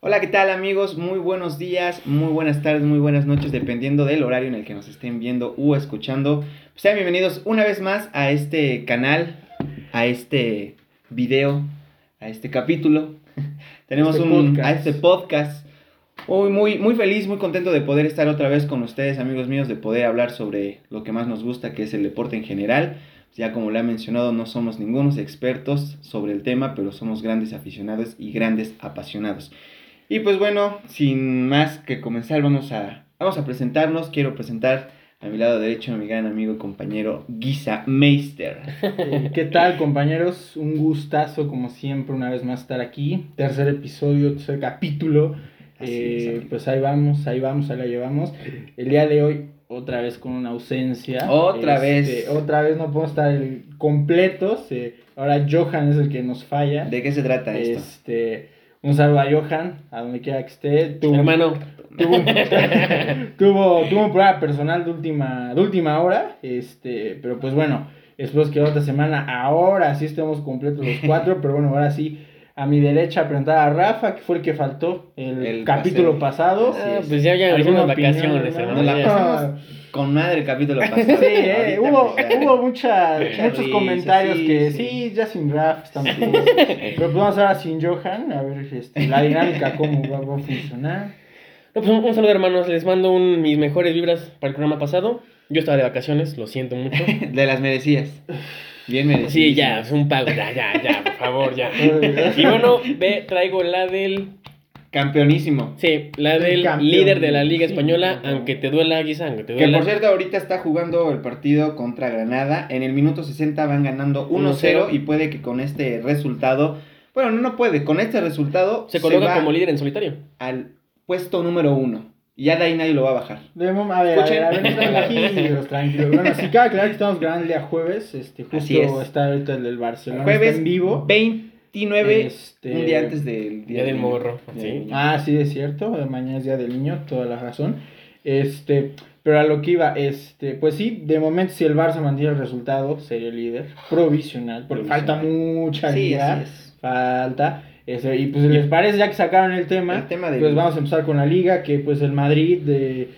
Hola, ¿qué tal amigos? Muy buenos días, muy buenas tardes, muy buenas noches, dependiendo del horario en el que nos estén viendo o escuchando. Pues sean bienvenidos una vez más a este canal, a este video, a este capítulo. Tenemos Este un podcast. a este podcast. Muy, muy, muy feliz, muy contento de poder estar otra vez con ustedes, amigos míos, de poder hablar sobre lo que más nos gusta, que es el deporte en general. Ya como le ha mencionado, no somos ningunos expertos sobre el tema, pero somos grandes aficionados y grandes apasionados. Y pues bueno, sin más que comenzar, vamos a, vamos a presentarnos. Quiero presentar a mi lado derecho a mi gran amigo y compañero Guisa Meister. Eh, ¿Qué tal, compañeros? Un gustazo, como siempre, una vez más estar aquí. Tercer episodio, tercer capítulo. Eh, pues ahí vamos, ahí vamos, ahí la llevamos. El día de hoy, otra vez con una ausencia. Otra Este, vez. Otra vez no podemos estar completos. eh, ahora Johan es el que nos falla. ¿De qué se trata esto? Este, un saludo a Johan, a donde quiera que esté. Tuvo- Hermano, tuvo, un- tuvo, tuvo un programa personal de última, de última hora, este, pero pues bueno, espero que otra semana, ahora sí estemos completos los cuatro, pero bueno, ahora sí, a mi derecha presentar a Rafa, que fue el que faltó el, El capítulo paseo. pasado. Ah, es. pues ya, ya ¿Alguna algunas opinión, vacaciones, hermano? Nos la pasamos con madre el capítulo pasado. Sí, eh, hubo, hubo mucha- muchos risa, comentarios sí, que sí. sí, ya sin Rafa estamos bien. Pero pues vamos ahora sin Johan, a ver este, la dinámica cómo va, va a funcionar. No, pues un, un saludo, hermanos. Les mando un, mis mejores vibras para el programa pasado. Yo estaba de vacaciones, lo siento mucho. De las merecidas. Bien merecidas. Sí, ya, es un pago. Ya, ya, ya, por favor, ya. Y bueno, ve, traigo la del. Campeonísimo. Sí, la El del líder de la Liga Española, aunque te duela, Guisa, aunque te Que duela. por cierto, ahorita está jugando el partido contra Granada. En el minuto 60 van ganando 1-0 1-0. y puede que con este resultado. Bueno, no puede. Con este resultado se coloca va como líder en solitario. al puesto número 1. Y ya de ahí nadie lo va a bajar. De a ver, a ver, a ver, tranquilos, tranquilos. Bueno, sí, cabe aclarar que estamos grabando el día jueves. Este, Así justo es. está ahorita el del Barcelona. Jueves está en vivo. 29, Este- un día antes del Día del morro, Día sí. del niño. Ah, sí, es cierto. Mañana es día del niño, toda la razón. Este, pero a lo que iba, este, pues sí, de momento si el Barça mantiene el resultado, sería el líder provisional, porque falta mucha Sí, liga, falta. Este, y pues les parece ya que sacaron el tema, El tema del- pues vamos a empezar con la liga, que pues el Madrid de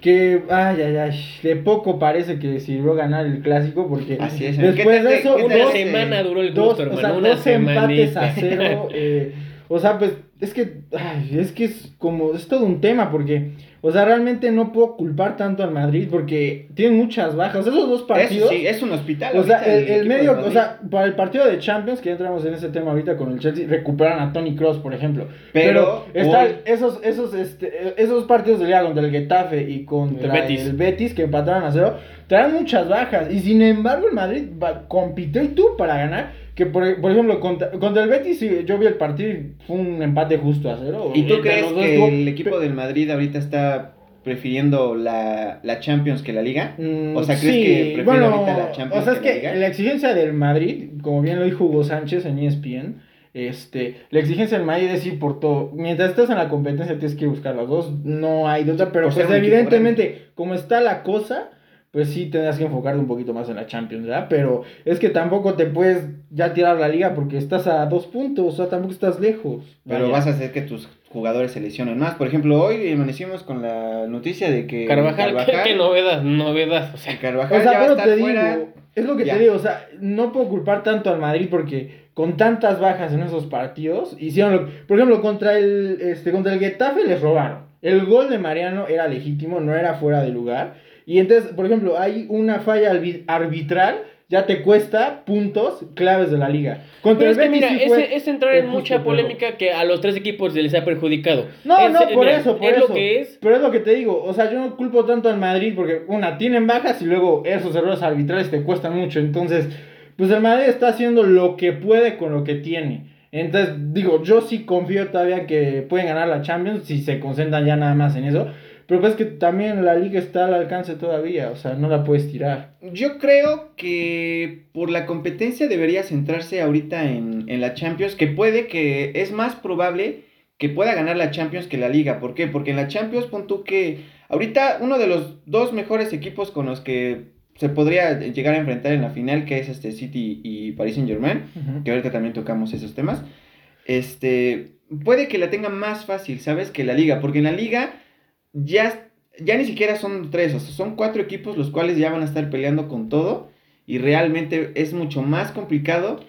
que ay ay ay, de poco parece que sirvió ganar el clásico porque Así es. después ¿Qué te- de eso qué te Una dos- semana duró el dos, gusto, o hermano. sea, una dos empates a cero. eh, o sea, pues es que, ay, es que es como, es todo un tema porque, o sea, realmente no puedo culpar tanto al Madrid porque tienen muchas bajas. Esos dos partidos, Eso sí, es un hospital. o sea, el, medio, o sea, para el partido de Champions, que ya entramos en ese tema ahorita con el Chelsea, recuperan a Tony Cross, por ejemplo. Pero está hoy- esos, esos, este, esos partidos de liga contra el Getafe y contra El Betis. el Betis que empataron a cero, traen muchas bajas. Y sin embargo, el Madrid va- compitió y tuvo para ganar. Que por, por ejemplo, contra, contra el Betis, yo vi el partido y fue un empate justo a cero. ¿Y tú Entre crees que el equipo del Madrid ahorita está prefiriendo la, la Champions que la Liga? Mm, O sea, ¿crees sí, que prefiere bueno, ahorita la Champions O sea, es que la Liga? la exigencia del Madrid, como bien lo dijo Hugo Sánchez en ESPN, este, la exigencia del Madrid es ir por todo. Mientras estás en la competencia tienes que buscar las dos, no hay otra, pero pues evidentemente, como está la cosa, pues sí tendrás que enfocarte un poquito más en la Champions, ¿verdad? Pero es que tampoco te puedes ya tirar la liga porque estás a dos puntos, o sea, tampoco estás lejos. Pero Vaya. vas a hacer que tus jugadores se lesionen más. Por ejemplo, hoy amanecimos con la noticia de que Carvajal, ¿qué, qué novedad? Novedad. O sea, Carvajal O sea, ya va a pero estar te fuera. digo, es lo que Ya. te digo, o sea, no puedo culpar tanto al Madrid porque con tantas bajas en esos partidos, hicieron lo por ejemplo, contra el este contra el Getafe les robaron. El gol de Mariano era legítimo, no era fuera de lugar. Y entonces, por ejemplo, hay una falla arbitral, ya te cuesta puntos claves de la liga. Contra el es que mira, sí es, fue es entrar en justo, mucha pero- polémica que a los tres equipos les ha perjudicado. No, Es- no, por mira, eso, por es eso. lo que es. Pero es lo que te digo, o sea, yo no culpo tanto al Madrid porque, una, tienen bajas y luego esos errores arbitrales te cuestan mucho. Entonces, pues el Madrid está haciendo lo que puede con lo que tiene. Entonces, digo, yo sí confío todavía que pueden ganar la Champions si se concentran ya nada más en eso. Pero pues que también la liga está al alcance todavía, o sea, no la puedes tirar. Yo creo que por la competencia debería centrarse ahorita en, en la Champions, que puede que es más probable que pueda ganar la Champions que la Liga. ¿Por qué? Porque en la Champions pon tú que ahorita uno de los dos mejores equipos con los que se podría llegar a enfrentar en la final, que es este City y Paris Saint Germain, que ahorita también tocamos esos temas. Este, puede que la tenga más fácil, ¿sabes? Que la liga, porque en la liga ya, ya ni siquiera son tres, o sea, son cuatro equipos los cuales ya van a estar peleando con todo y realmente es mucho más complicado,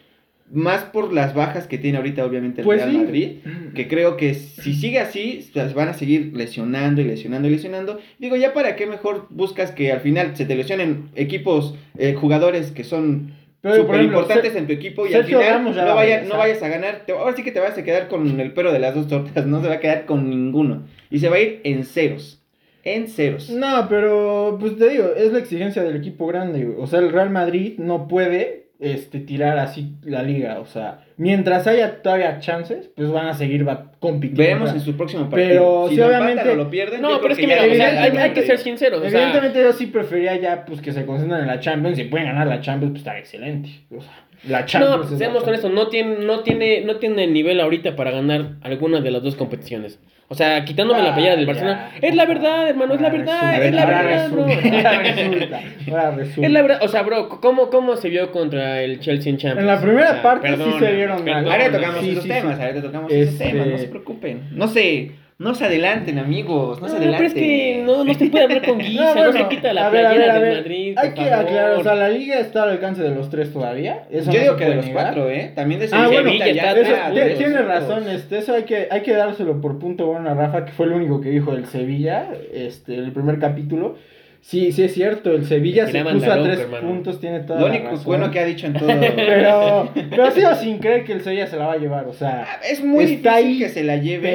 más por las bajas que tiene ahorita obviamente el Pues Real sí. Madrid, que creo que si sigue así, las van a seguir lesionando y lesionando y lesionando. Digo, ya para qué mejor buscas que al final se te lesionen equipos, eh, jugadores que son Pero, por ejemplo, importantes en tu equipo y Sergio al final Ramos ya no, vaya- no vayas a ganar. Te- ahora sí que te vas a quedar con el pero de las dos tortas, no se va a quedar con ninguno. Y se va a ir en ceros. En ceros. No, pero pues te digo, es la exigencia del equipo grande. O sea, el Real Madrid no puede este, tirar así la liga. O sea, mientras haya todavía chances, pues van a seguir va- compitiendo. Veremos ¿verdad? en su próximo partido. Pero si sí, lo obviamente- empatan o lo pierden. No, pero es que mira, o sea, hay, que ser sinceros. O sea, Evidentemente yo sí prefería ya pues que se concentren en la Champions. Si pueden ganar la Champions, pues está excelente. O sea, la Champions. no, es la seamos Champions. honestos, no tiene, no, tiene, no tiene el nivel ahorita para ganar alguna de las dos competiciones. O sea, quitándome la Ah, playera del ya. Barcelona. Es la verdad, hermano, es la Ahora verdad, resulta, es la ahora verdad, bro. resulta, ahora resulta, ahora resulta. Es la verdad, o sea, bro, ¿cómo, cómo se vio contra el Chelsea en Champions? En la primera O sea, parte sí perdona, se vieron mal. Ahora tocamos Sí, esos sí, temas, sí. ahora tocamos esos Este- temas, no se preocupen. No se, no se adelanten, amigos, no, No, se pero adelanten. es que no, no se puede hablar con guisa, no, bueno, se quita la a ver, a playera ver, a del ver. Madrid. Hay que favor. aclarar, o sea, la liga está al alcance de los tres todavía. Eso Yo no digo que de los negar. cuatro, ¿eh? También de Ah, bueno, Sevilla ya Eso, está, tiene razón, este, eso hay que, hay que dárselo por punto bueno a Rafa, que fue el único que dijo del Sevilla, este, el primer capítulo. Sí, sí es cierto, el Sevilla se puso la a tres hermano. puntos, tiene toda Lo la único razón. bueno que ha dicho en todo. Pero, pero sigo sin creer que el Sevilla se la va a llevar, o sea, es muy Está difícil ahí, que se la lleve.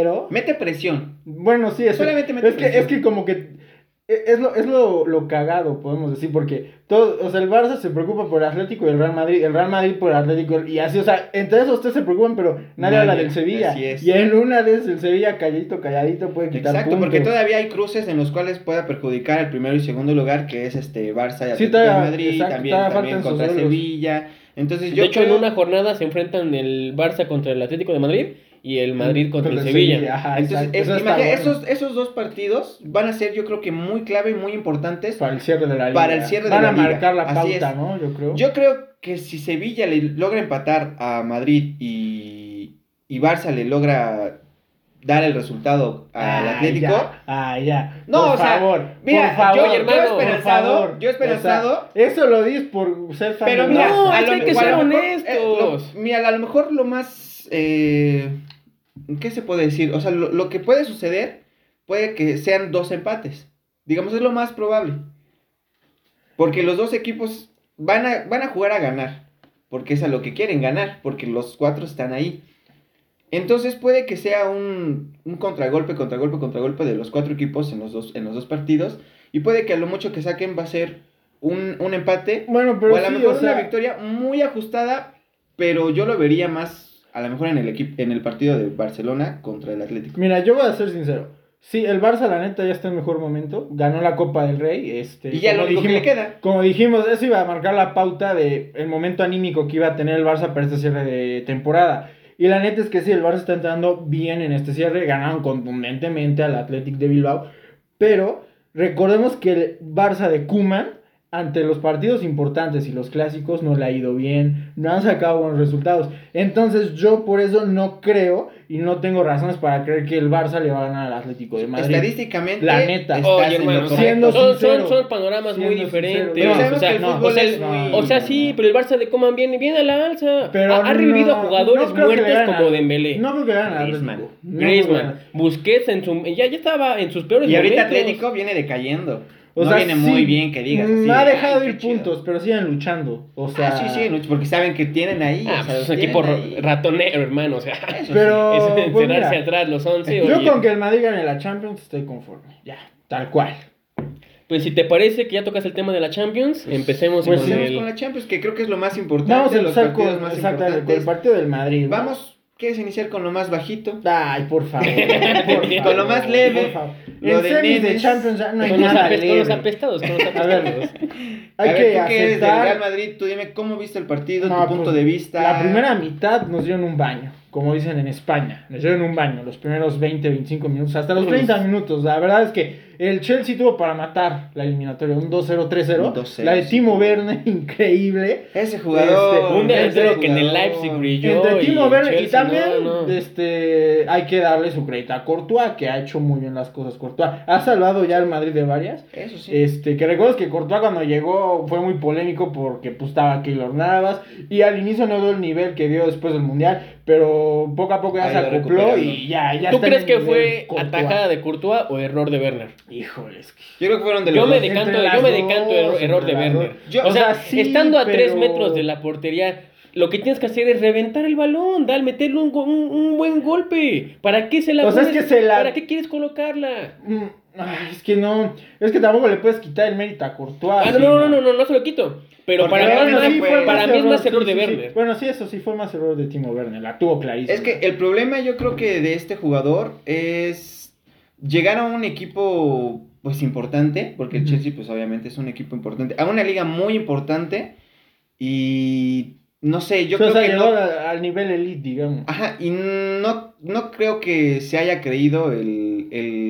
pero... Mete presión. Bueno, sí, eso. Solamente mete es que, presión. es que como que es lo, es lo, lo cagado, podemos decir, porque todo, o sea, el Barça se preocupa por el Atlético y el Real Madrid, el Real Madrid por el Atlético, y así, o sea, entre esos tres se preocupan, pero nadie, Nadie, habla del Sevilla. así es. Y en una de esas el Sevilla calladito, calladito puede quitar Exacto, puntos. porque todavía hay cruces en los cuales pueda perjudicar el primero y segundo lugar, que es este Barça y Sí, Atlético todavía- de Madrid, exacto, también, también contra. Sevilla. Entonces De yo hecho, creo- en una jornada se enfrentan el Barça contra el Atlético de Madrid y el Madrid contra el Sevilla. Ajá, Entonces, es- eso imagina, bueno. esos, esos dos partidos van a ser yo creo que muy clave y muy importantes. Para el cierre de la liga. Para el cierre de Van la a liga, marcar la así pauta, es. ¿no? Yo creo. Yo creo que si Sevilla le logra empatar a Madrid y, y Barça le logra dar el resultado al Ah, Atlético, ya, Ah, ya. No, por o sea, favor, mira, por favor, yo- yo por esperanzado, favor. yo esperanzado. O sea, eso lo dices por ser fan Pero mira, No, a es lo que hay que mejor- ser a honestos. eh, lo- mira, a lo mejor lo más. eh, ¿Qué se puede decir? O sea, lo, lo que puede suceder puede que sean dos empates. Digamos, es lo más probable. Porque los dos equipos van a, van a jugar a ganar. Porque es a lo que quieren ganar. Porque los cuatro están ahí. Entonces puede que sea un, un contragolpe, contragolpe, contragolpe de los cuatro equipos en los dos, en los dos partidos. Y puede que a lo mucho que saquen va a ser un, un empate. Bueno, pero o a lo sí, mejor o sea, una victoria muy ajustada, pero yo lo vería más, a lo mejor en el equipo, en el partido de Barcelona contra el Atlético. Mira, yo voy a ser sincero. Sí, el Barça, la neta, ya está en mejor momento. Ganó la Copa del Rey. Este, Y ya lo único que le queda. Como dijimos, eso iba a marcar la pauta de el momento anímico que iba a tener el Barça para este cierre de temporada. Y la neta es que sí, el Barça está entrando bien en este cierre. Ganaron contundentemente al Athletic de Bilbao. Pero recordemos que el Barça de Kuman, ante los partidos importantes y los clásicos, no le ha ido bien. No han sacado buenos resultados. Entonces yo por eso no creo y no tengo razones para creer que el Barça le va a ganar al Atlético de Madrid. Estadísticamente, La neta. Oye, hermano, siendo son, sincero, son, son panoramas muy diferentes. No, o sea, no, o sea, no. O sea, sí, pero el Barça de Coman viene, viene a la alza. Pero ha, ha revivido no- a jugadores muertos como Dembélé. No creo que ganen al Griezmann. Atlético. Griezmann. Busquets en su ya, ya estaba en sus peores Y ahorita momentos. Atlético viene decayendo. O no sea, viene sí, muy bien que digas. así ha de, dejado "Ay, ir qué chido". puntos, pero siguen luchando. O sea, Ah, sí, sí, no, porque saben que tienen ahí. Ah, o sea, pues es un equipo ahí. ratonero, hermano, o sea, Eso Pero, es pues, encerrarse mira, atrás los 11. yo oye. con que el Madrid gane la Champions estoy conforme. Ya, tal cual. Pues si te parece que ya tocas el tema de la Champions, empecemos pues con Empecemos el con la Champions, que creo que es lo más importante. Vamos a los empezar con, más con el partido del Madrid. ¿no? Vamos, ¿quieres iniciar con lo más bajito? Ay, por favor. por Con lo más leve, por favor. lo En de semis de. Champions ya no hay con, los nada apest- con los leve. apestados, con los A ver, apestados. hay a que ver, tú que eres del aceptar. Real Madrid, tú dime cómo viste el partido, No, tu punto pues, de vista. La primera mitad nos dieron un baño. como dicen en España, les dieron un baño los primeros 20, 25 minutos, hasta los 30 minutos. La verdad es que el Chelsea tuvo para matar la eliminatoria, un 2-0, 3-0. Un 2-0, La de. Timo Werner, increíble. Ese jugador. Este, Un delantero que en el. Leipzig brilló. Entre y Timo Werner y también no, no. Este, hay que darle su crédito a Courtois, que ha hecho muy bien las cosas. Courtois ha salvado ya el Madrid de varias. Eso sí. Este, que recuerdas que Courtois cuando llegó fue muy polémico porque pues estaba Keylor Navas y al inicio no dio el nivel que dio después del Mundial, pero poco a poco ya Ha se acopló y ya, ya ¿Tú está crees que fue Courtois. atajada de Courtois o error de Werner? Híjoles. que- Yo creo que fueron de Yo los me dos. decanto, yo me decanto error, error de Werner. Yo- o o sea, sea, sí, estando a 3 pero- metros de la portería, lo que tienes que hacer es reventar el balón, dar, meterle un, un, un buen golpe. ¿Para qué se la O sea, es pones? que se la- ¿Para qué quieres colocarla? Mm, ay, es que no, es que tampoco le puedes quitar el mérito a Courtois. Ah, no, no, no, no, no, no se lo quito. Pero Porque para, mí, sí para mí es más sí, error de sí, sí. Werner. Bueno, sí, eso sí fue más error de Timo Werner, la tuvo clarísima. Es que el problema yo creo que de este jugador es llegar a un equipo pues importante, porque el. Chelsea pues obviamente es un equipo importante, a una liga muy importante y no sé, yo O sea, creo que llegó no, a- al nivel elite, digamos. ajá, y no, no creo que se haya creído el, el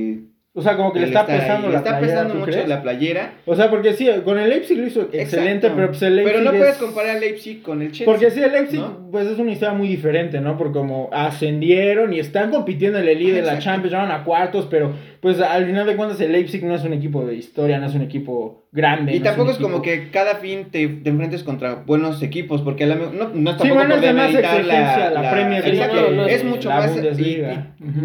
O sea, como que le el está ahí. pesando Le la está playera, pesando ¿tú mucho crees? la playera. O sea, porque sí, con el Leipzig lo hizo excelente, pero pues el Leipzig Pero no es- puedes comparar Leipzig con el Chelsea. Porque sí, el Leipzig, ¿no? pues es una historia muy diferente, ¿no? Porque como ascendieron y están compitiendo en el elite de la. Champions, llegaron a cuartos, pero pues al final de cuentas el Leipzig no es un equipo de historia, no es un equipo grande. Y no tampoco es como que cada fin te, te enfrentes contra buenos equipos, porque la, no, no es Sí, tampoco bueno, por es de más exigencia la Premier League Exacto, es mucho la más. y-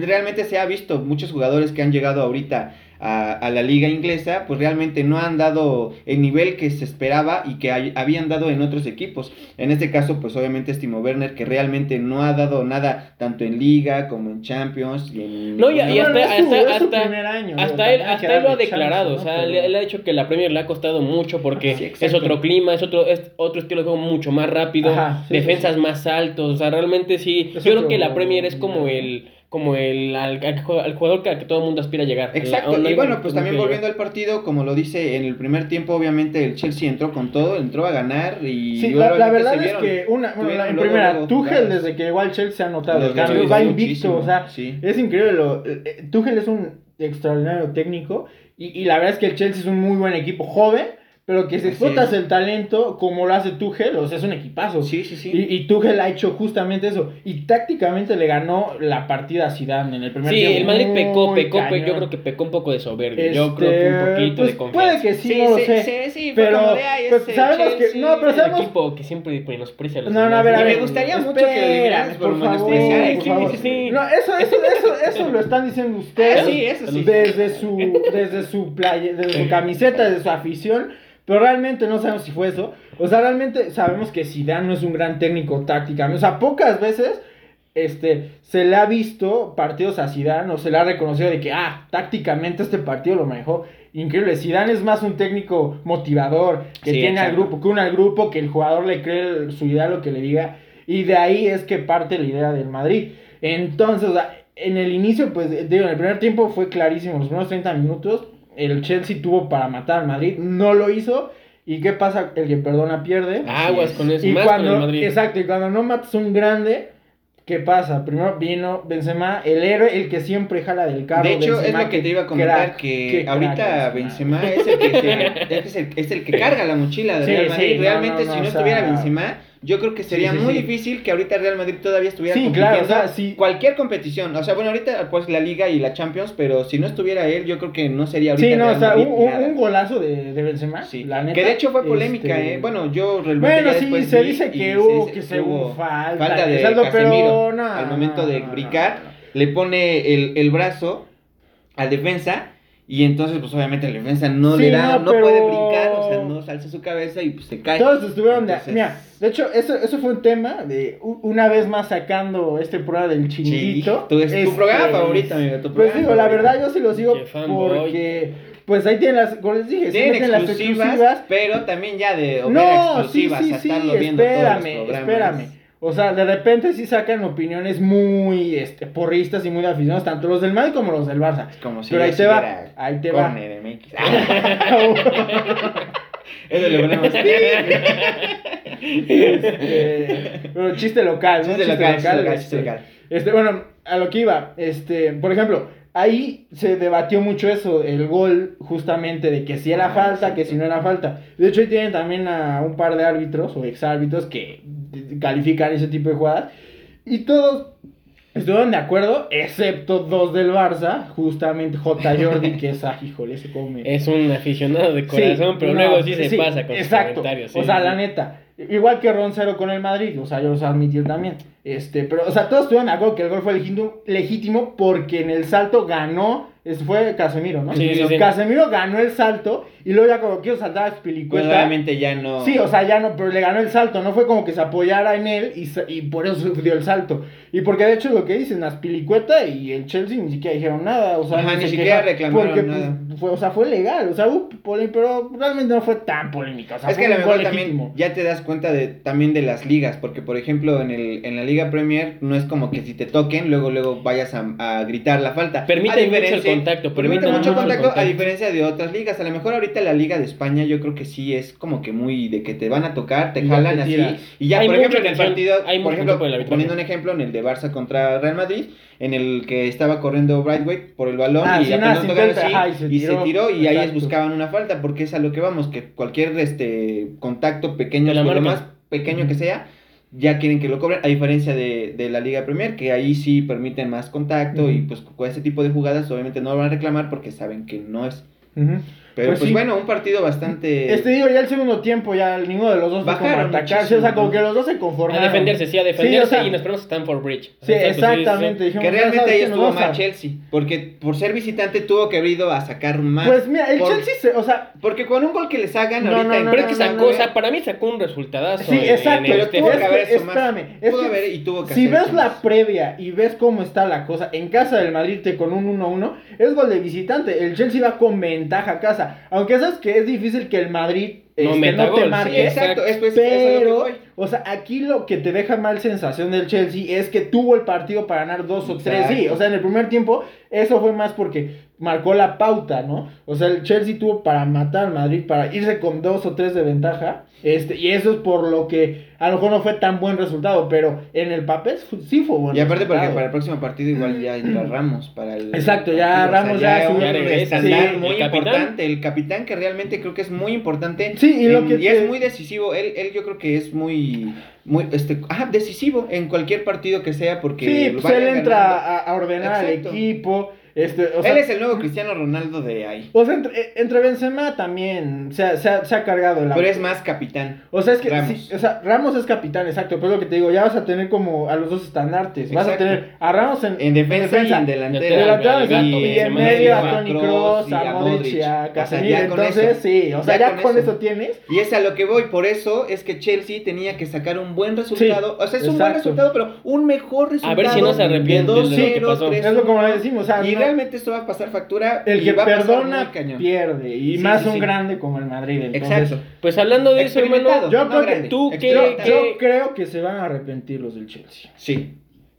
realmente se ha visto muchos jugadores que han llegado ahorita a, a la liga inglesa, pues realmente no han dado el nivel que se esperaba y que hay- habían dado en otros equipos. En este caso, pues obviamente es Timo Werner, que realmente no ha dado nada, tanto en liga como en Champions. Y en, No, y- y hasta- él, hasta él lo ha declarado, chance, o sea, ¿no? le, Pero- le ha dicho que la Premier le ha costado mucho porque Sí, es otro clima, es otro, es otro estilo de juego mucho más rápido, Ajá, sí, defensas sí, sí. más altos, o sea, realmente sí, Es yo creo que la Premier es como el como el al, al ju- al jugador que, al que todo el mundo aspira a llegar. Exacto, A y bueno, pues también volviendo al partido, como lo dice en el primer tiempo, obviamente el Chelsea entró con todo, entró a ganar y Sí, la, la verdad se es que una, bueno, en luego, primera, luego Tuchel desde que llegó al Chelsea se ha notado Los el cambio, va invicto, o sea, sí. es increíble, lo, eh, Tuchel es un extraordinario técnico y, y la verdad es que el Chelsea es un muy buen equipo joven, pero que si explotas el talento como lo hace Tuchel, o sea, es un equipazo. Sí, sí, sí. Y, y Tuchel ha hecho justamente eso. Y tácticamente le ganó la partida a Zidane en el primer Sí, tiempo. el Madrid pecó, pecó, pe- cañón. yo creo que pecó un poco de soberbia, yo Este, creo que un poquito pues de confianza. Puede que sí, no lo sé. sí, sí, pero "Ay, pues, ese sabemos que. Chelsea". No, pero el sabemos equipo que siempre menosprecia a los No, no, a ver, a Y me ver. gustaría mucho que lo dijeras por por favor, menospreciar por Kim, favor. sí, sí. No, eso, eso, eso, eso lo están diciendo ustedes. Ah, sí, eso sí. Desde su, desde su playa, desde su camiseta, desde su afición. Pero realmente no sabemos si fue eso. O sea, realmente sabemos que Zidane no es un gran técnico tácticamente. O sea, pocas veces este, se le ha visto partidos a Zidane o se le ha reconocido de que, ah, tácticamente este partido lo manejó. Increíble, Zidane es más un técnico motivador, que Sí, tiene al grupo, que une al grupo, que el jugador le cree su idea, lo que le diga. Y de ahí es que parte la idea del Madrid. Entonces, o sea, en el inicio, pues, digo, en el primer tiempo fue clarísimo, los primeros 30 minutos, el Chelsea tuvo para matar al Madrid, no lo hizo. ¿Y qué pasa? El que perdona pierde. Aguas con eso, Y más cuando, con el Madrid. exacto, y cuando no matas un grande, ¿qué pasa? Primero vino Benzema, el héroe, el que siempre jala del carro. De hecho, Benzema, es lo que te iba a comentar, crack, que ahorita Benzema es el que, se- es, el, es el que carga la mochila de Sí, Real Madrid. sí, no, Realmente, no, no, si no o sea- estuviera Benzema, yo creo que sería Sí, sí, muy sí. difícil que ahorita Real Madrid todavía estuviera Sí, compitiendo claro, o sea, cualquier competición. O sea, bueno, ahorita pues la Liga y la Champions, pero si no estuviera él, yo creo que no sería ahorita Sí, no, Real o sea, Madrid un, un- golazo de, de Benzema, Sí. la neta. que de hecho fue polémica, este, ¿eh? Bueno, yo realmente Bueno, sí, después se dice que hubo, que se hubo falta, falta de pero Casemiro. no, al momento de no, no, brincar, no. le pone el, el brazo al defensa y entonces pues obviamente el defensa no Sí, le da, no, no, pero- puede brincar, o sea, no alza su cabeza y pues se cae. Todos estuvieron de... Entonces- Mira, de hecho, eso, eso fue un tema de una vez más sacando este programa del Sí, chiringuito. tu, es tu Este, programa favorito, amigo, tu Pues programa digo, la verdad yo sí lo sigo Qué fanboy. porque... Pues ahí tienen las... Como les dije, Tienen tienen las exclusivas, exclusivas. pero también ya de No, sí, exclusivas sí, sí, estarlo viendo todos los espérame, programas. espérame. O sea, de repente sí sacan opiniones muy este, porristas y muy aficionados, tanto los del Madrid como los del Barça. Como si Pero ahí te va, ahí te va. MX. Eso le ponemos. Este, bueno, chiste local, ¿no? Chiste local, chiste local, este, chiste local. este, bueno, a lo que iba, este, por ejemplo, ahí se debatió mucho eso, el gol justamente de que si era Ah, falta, sí, que sí. si no era falta. De hecho, ahí tienen también a un par de árbitros o exárbitros que califican ese tipo de jugadas. Y todos estuvieron de acuerdo, excepto dos del Barça, justamente J. Jordi, que es, ah, híjole, ese come. Es un aficionado de Sí, corazón, pero no, luego sí se pasa con sus exacto. comentarios. sí, o sea, la neta. Igual que Roncero con el Madrid, o sea, yo los admití también. Este, pero, o sea, todos estuvieron de acuerdo que el gol fue legítimo, legítimo porque en el salto ganó, fue Casemiro, ¿no? Sí, sí, sí. Casemiro ganó el salto y luego ya como quiso saltar a Pues Spilicueta. obviamente ya no. Sí, o sea, ya no, pero le ganó el salto, no fue como que se apoyara en él y, sa- y por eso dio el salto. Y porque de hecho lo que dicen, Aspilicueta y el Chelsea ni siquiera dijeron nada, o sea, Ajá, ni se siquiera reclamaron porque, nada. pues, fue, o sea, fue legal, o sea, hubo polémica, pero realmente no fue tan polémica, o sea, es que a lo un gol mejor también ya te das cuenta de también de las ligas, porque por ejemplo en el en la Liga Premier no es como que si te toquen luego luego vayas a, a gritar la falta. Permite mucho el contacto, Permite mucho contacto a diferencia de otras ligas. A lo mejor ahorita la Liga de España yo creo que sí es como que muy de que te van a tocar, te Y jalan te así. y ya Hay por ejemplo en el partido, hay por ejemplo, poniendo un ejemplo en el de Barça contra Real Madrid, en el que estaba corriendo Brightway por el balón Ah, y sí, nada, así, ajá, y se y se tiró. y ahí buscaban una falta porque es a lo que vamos, que cualquier este contacto pequeño, la por más pequeño que sea, ya quieren que lo cobren, a diferencia de, de la Liga Premier, que ahí sí permiten más contacto y pues con ese tipo de jugadas obviamente no lo van a reclamar porque saben que no es. Pero Pues pues, sí. bueno, un partido bastante... Este digo, ya el segundo tiempo, ya ninguno de los dos fue como Bajaron atacarse, muchísimo, o sea, como que los dos se A conformaron. defenderse, sí, a defenderse Sí, o sea, y nos ponemos a Stanford Bridge. Sí, exactamente. dijimos, que realmente ahí estuvo a- mal Chelsea, porque por ser visitante tuvo que haber ido a sacar más. Pues mira, el por- Chelsea, se, o sea, Porque con un gol que les hagan No, ahorita no, en no, Pero es que sacó, no, o sea, para mí sacó un resultadazo. Sí, en- exacto, en pero este- tuvo que haber hecho más. Pudo que haber y tuvo que Si ves la previa y ves cómo está la cosa, en casa del Madrid te con un 1-1, es gol de visitante. El Chelsea va con ventaja a casa. Aunque sabes que es difícil que el Madrid No este, no te sí, marque. Exacto, es, es Pero, voy. o sea, aquí lo que te deja mal sensación del Chelsea es que tuvo el partido para ganar dos o tres. Sí, o sea, en el primer tiempo, eso fue más porque marcó la pauta, ¿no? O sea, el Chelsea tuvo para matar al Madrid, para irse con dos o tres de ventaja. Este, y eso es por lo que a lo mejor no fue tan buen resultado, pero en el papel sí fue bueno. Y aparte porque para el próximo partido igual ya entra Ramos para el Exacto, ya partido, o sea, Ramos ya regresa. estándar Sí, muy el capitán. importante, el capitán que realmente creo que es muy importante Sí, y lo en- que y te- es muy decisivo, él, él yo creo que es muy muy este ajá, decisivo en cualquier partido que sea porque Sí, pues él entra a, a ordenar Exacto. al equipo. Este, o sea, él es el nuevo Cristiano Ronaldo de ahí. o sea, entre, entre Benzema también se ha, se ha- se ha cargado el Pero es más capitán. O sea, es que Ramos. sí, o sea, Ramos es capitán, exacto, pero es lo que te digo, ya vas a tener como a los dos estandartes. Vas a tener a Ramos en, En defensa, y en de delantera. lateral, al exacto, gato, y en medio a Toni Kroos y a a Modric, a O sea, Casemiro. ya con Entonces, eso. sí, o sea, Ya ya, con con eso. eso tienes. Y es a lo que voy, por eso es que Chelsea tenía que sacar un buen resultado. o sea, es un buen resultado, pero un mejor resultado. ver si no se arrepiente de de lo que 2-0, pasó. 3-1. Es lo como le decimos, o sea, Y realmente esto va a pasar factura. el y que va a pasar perdona muy cañón. pierde, y Sí, más sí, un sí. grande como el Madrid. Entonces, Exacto. Pues hablando de eso, hermano, Experimentado, yo no creo que grande, tú que- Yo, experimentado. yo creo que se van a arrepentir los del Chelsea. Sí.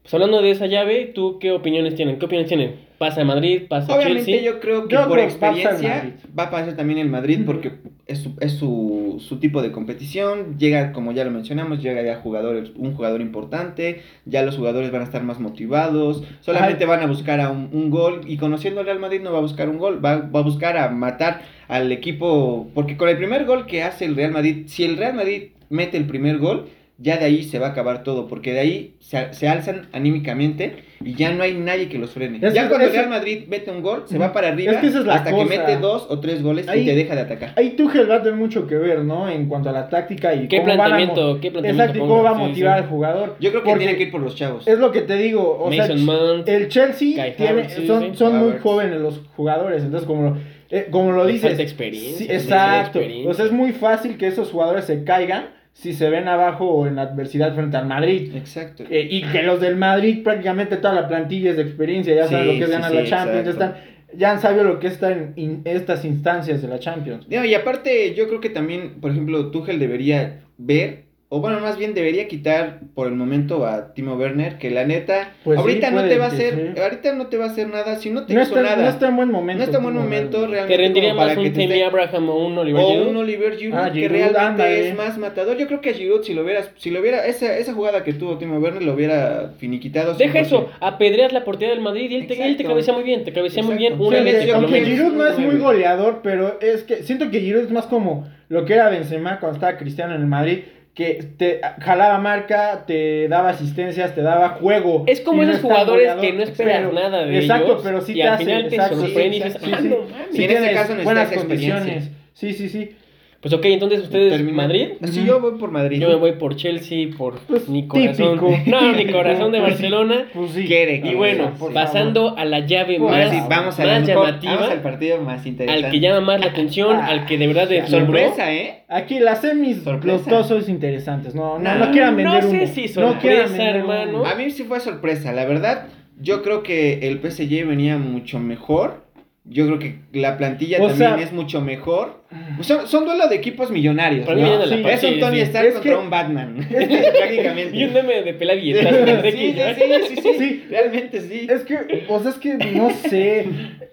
Pues hablando de esa llave, ¿tú qué opiniones tienen? ¿Qué opiniones tienen? ¿Pasa Madrid? ¿Pasa Obviamente Chelsea? yo creo que Yo por creo que pasar experiencia va a pasar también el Madrid porque es, su, es su, su tipo de competición. Llega, como ya lo mencionamos, llega ya jugadores, un jugador importante. Ya los jugadores van a estar más motivados. Solamente van a buscar a un, un gol. Y conociendo al Real Madrid no va a buscar un gol. Va, va a buscar a matar al equipo. Porque con el primer gol que hace el Real Madrid, si el Real Madrid mete el primer gol, ya de ahí se va a acabar todo. Porque de ahí se, se alzan anímicamente y ya no hay nadie que los frene. Es ya que- cuando el es que- Real Madrid mete un gol, se va para arriba Es que esa es la hasta que cosa. mete dos o tres goles Ahí- y te deja de atacar. Ahí Tuchel va a tener mucho que ver, ¿no? En cuanto a la táctica y ¿Qué cómo van a mo- planteamiento? ¿Qué planteamiento Exacto, cómo va a Sí, motivar sí. al jugador. Yo creo que tiene que ir por los chavos. Es lo que te digo, o Mason sea, Mount. el Chelsea Kai tiene, sí, son, sí. son muy jóvenes los jugadores, entonces como lo, eh, como lo dices, falta experiencia, sí, exacto, falta experiencia. o sea, es muy fácil que esos jugadores se caigan si se ven abajo o en la adversidad frente al Madrid. Exacto. Eh, y que los del Madrid prácticamente toda la plantilla es de experiencia, ya saben lo que es sí, ganar sí, la Champions, ya, están, ya han sabido lo que es en in- estas instancias de la Champions. No, y aparte, yo creo que también, por ejemplo, Tuchel debería ver o bueno, más bien debería quitar por el momento a Timo Werner, que la neta, Pues sí, ahorita no te va a hacer, sí. ahorita no te va a hacer nada, si no te No hizo está, nada. no está en buen momento. no está en buen momento realmente Te rendiría como para más un te esté- Abraham o un Oliver o Giroud. un Oliver Giroud Ah, que Giroud, realmente es más matador. Yo creo que a Giroud si lo hubieras, si lo hubiera, esa, esa jugada que tuvo Timo Werner lo hubiera finiquitado. Deja 100%. eso, apedreas la portería del Madrid y él te, él te cabecea muy bien, te cabecea muy bien una Sí, vez aunque. Giroud no es muy goleador, pero es que siento que Giroud es más como lo que era Benzema cuando estaba Cristiano en el Madrid, que te jalaba marca, te daba asistencias, te daba juego. Es como no esos es tan jugadores que no esperas pero- nada de exacto, ellos. pero sí y te al hace, final te exacto, sorprende y sí, dices, sí, ah, sí. no mames. Sí, en este tienes caso necesitas buenas condiciones. Sí, sí, sí. Pues ok, entonces ustedes Madrid. Sí, yo voy por Madrid. Yo me voy por Chelsea, por Pues, mi corazón. típico. No, mi corazón de Pues. Barcelona. Pues sí. Quiere, Y bueno, por pasando a la llave Pues, más, sí, vamos a la más mejor- llamativa, Vamos al partido más interesante. al que llama más la atención, Ah, al que de verdad deslumbró. Sorpresa, ¿eh? Aquí las semis, Sorpresa. los dos son interesantes. No, no, No, no quieran vender no sé humo. si sorpresa, hermano. A mí sí fue sorpresa, la verdad. Yo creo que el PSG venía mucho mejor. Yo creo que la plantilla O también sea- es mucho mejor. Son, son duelo de equipos millonarios. Para ¿no? es un Tony. Stark contra que- un Batman. prácticamente. Y un meme de pela sí, sí, sí, sí, sí, Sí. Realmente sí. Es que, o sea, es que no sé.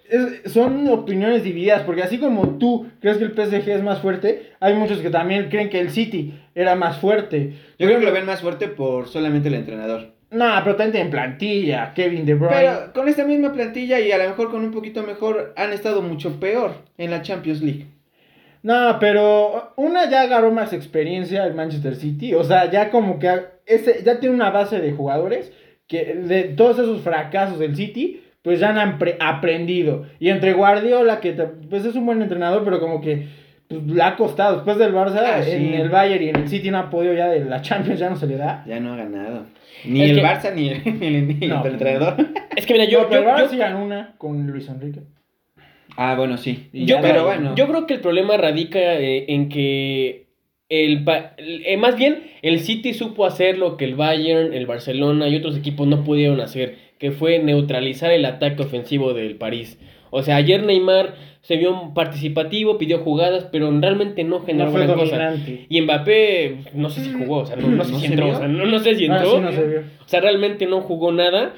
Es- son opiniones divididas, porque así como tú crees que el PSG es más fuerte, hay muchos que también creen que el City era más fuerte. Yo creo que lo ven más fuerte por solamente el entrenador. No, pero también en plantilla, Kevin De Bruyne. Pero con esta misma plantilla y a lo mejor con un poquito mejor, han estado mucho peor en la Champions League. No, pero una ya agarró más experiencia el Manchester City. O sea, ya como que ese, ya tiene una base de jugadores que de todos esos fracasos del City, pues ya han pre- aprendido. Y entre Guardiola, que pues es un buen entrenador, pero como que pues, le ha costado. Después del Barça, Ah, sí. en el Bayern y en el City no ha podido ya de la Champions, ya no se le da. Ya no ha ganado. Ni Es el que- Barça ni el, ni el- ni el entrenador. Es que mira, yo, no, pero yo, el Barça yo- sí ganó una con Luis Enrique. Ah, bueno, sí. Y Yo, pero creo, bueno. yo creo que el problema radica eh, en que el, pa- eh, más bien el City supo hacer lo que el Bayern, el Barcelona y otros equipos no pudieron hacer, que fue neutralizar el ataque ofensivo del París. O sea, ayer Neymar se vio participativo, pidió jugadas, pero realmente no generó No gran cosa. Y Mbappé, no sé si jugó, o sea, no, no sé ¿No si se entró, o sea, no, sé si Ah, entró. sí, se vio. O sea, realmente no jugó nada.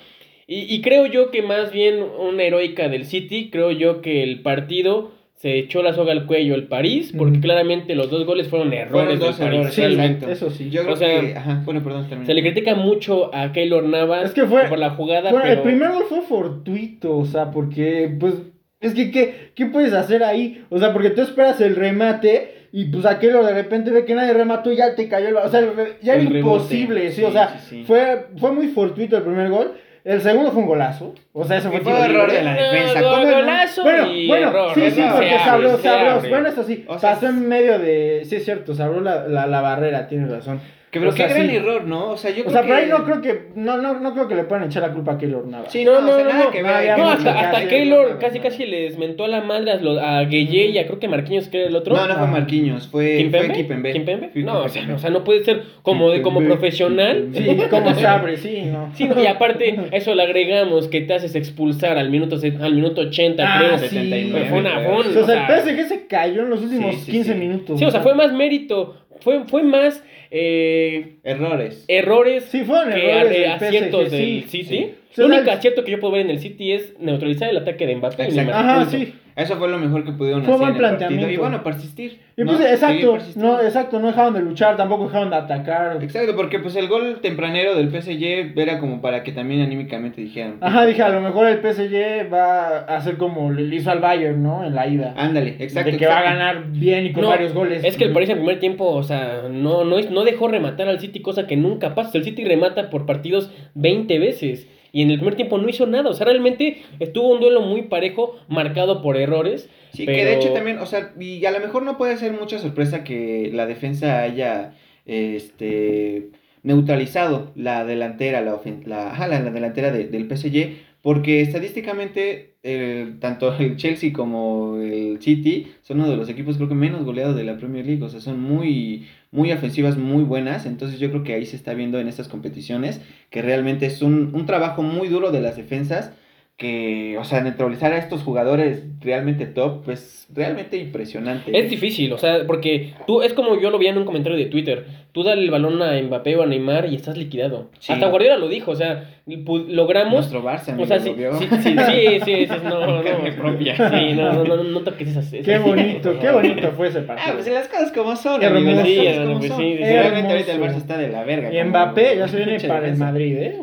Y, y creo yo que más bien una heroica del City, creo yo que el partido se echó la soga al cuello el París, porque claramente los dos goles fueron errores Fueron del dos París. errores, Sí, realmente. exacto. eso sí. Yo creo O sea, que. Ajá, bueno, perdón. Se le critica mucho a Keylor Navas Es que fue- por la jugada, Bueno, pero... el primer gol fue fortuito, o sea, porque, pues, es que, ¿qué, qué puedes hacer ahí? O sea, porque tú esperas el remate y, pues, aquello de repente ve que nadie remató y ya te cayó el O sea, ya era rebote. imposible, sí, Sí, o sea, sí, sí. Fue, fue muy fortuito el primer gol. El segundo fue un golazo. O sea, eso fue fue error de la No, defensa. ¿Cómo no? golazo Bueno, y bueno, error. sí, sí, porque Se abrió, se abrió. Bueno, eso sí, O sea, pasó en medio de. Sí, es cierto, se abrió la, la, la barrera, tienes razón. Que, pero O sea, qué gran sí. error, ¿no? O sea, yo O creo sea, que. pero ahí no creo que. No, no, no creo que le puedan echar la culpa a Keylor Navas. Sí, No, no, no, o sea, no, nada no. que No, ver. había ahí. No, mucho hasta, Keylor casi casi les mentó a la madre a, a Gueye y a creo que Marquinhos que era el otro. No, no fue Marquinhos, fue ¿Kimpembe? fue Kimpembe. No, o sea, Kimpembe. o sea, no puede ser como, de, como profesional. Sí, cómo se abre, sí, ¿no? Sí, no, y aparte, eso le agregamos que te haces expulsar al minuto, al minuto 80, Ah, creo. sí. 79. Fue una, fue O sea, el PSG se cayó en los últimos Sí, sí, 15 sí. minutos. sí, o sea, fue más mérito, fue, fue más eh, Errores. errores Sí, fueron que errores del aciertos PSG, del sí, City. sí. Lo o sea, único acierto que yo puedo ver en el City es neutralizar el ataque de Mbappé. Exacto. Ajá, sí. Eso fue lo mejor que pudieron Fue hacer buen planteamiento. Y bueno, persistir. Y ¿no? pues, Seguir exacto, no, exacto, no dejaron de luchar, tampoco dejaron de atacar. Exacto, porque pues el gol tempranero del PSG era como para que también anímicamente dijeran. Ajá, dije, a lo mejor el PSG va a hacer como le hizo al Bayern, ¿no? En la ida. Ándale, exacto. de que va a ganar bien y con No, varios goles. Es que el París en primer tiempo, o sea, no, no, es- no dejó rematar al City, cosa que nunca pasa. El City remata por partidos 20 veces. Y en el primer tiempo no hizo nada. O sea, realmente estuvo un duelo muy parejo, marcado por errores. Sí, pero- que de hecho también, o sea, y a lo mejor no puede ser mucha sorpresa que la defensa haya este neutralizado la delantera, la, ofen- la, ajá, la, la delantera de- del PSG, porque estadísticamente el- tanto el Chelsea como el City son uno de los equipos creo que menos goleados de la Premier League, o sea, son muy muy ofensivas, muy buenas, entonces yo creo que ahí se está viendo en estas competiciones que realmente es un, un trabajo muy duro de las defensas que, o sea, neutralizar a estos jugadores realmente top, pues realmente impresionante. Es difícil, o sea, porque tú, es como yo lo vi en un comentario de Twitter, tú dale el balón a Mbappé o a Neymar y estás liquidado. Sí. Hasta Guardiola lo dijo, o sea, pu- logramos... Nuestro Barça, O sea, amigo, sí, ¿lo vio? sí, sí, sí, sí, sí, no, no, propia. Sí, no, no, no, no toques esas... esas- Qué bonito, qué bonito fue ese Ah, partido. pues las cosas como son, Hermoso. amigo, las Sí, como pues son. sí, sí, Realmente ahorita el. Barça está de la verga. Y como- Mbappé ya se viene para el. Madrid, ¿eh?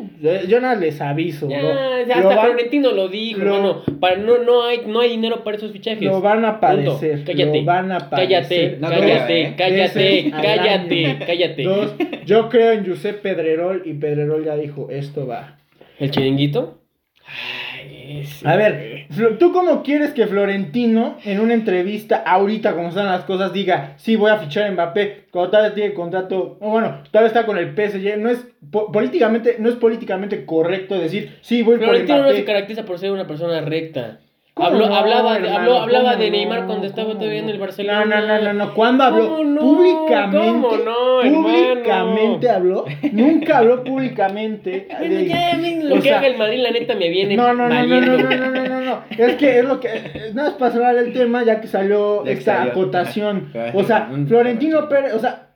Yo- nada les aviso. Ya, ya hasta Florentino lo dijo, lo-. Para, no, no, hay, no hay dinero para esos fichajes. Lo van a padecer. Cállate. Lo van a padecer. Cállate, No cállate, ¿eh? cállate, cállate, cállate. Dos, yo creo en Josep Pedrerol y Pedrerol ya dijo, esto va. ¿El chiringuito? Ay, A ver, ¿tú cómo quieres que Florentino en una entrevista ahorita, como están las cosas, diga, sí, voy a fichar a Mbappé, cuando tal vez tiene contrato, o bueno, tal vez está con el PSG, no es po- políticamente, no es políticamente correcto decir, sí, voy por Florentino no Mbappé. se caracteriza por ser una persona recta. ¿Cómo Habló, no, hablaba de, hermano? habló- hablaba ¿Cómo de no? Neymar cuando estaba ¿Cómo todavía en el no? Barcelona. No, no, no, no, no. ¿Cuándo habló? ¿Cómo no? Públicamente. ¿Cómo no? Públicamente habló. Nunca habló públicamente. De- ya, a mí lo o que sea, haga el Madrid, la neta, me viene No, no, no, no, no, no, no, no, no, no. Es que es lo que. eh, Nada más para cerrar el tema, ya que salió De esta exterior. acotación. O sea, Florentino Pérez, o sea,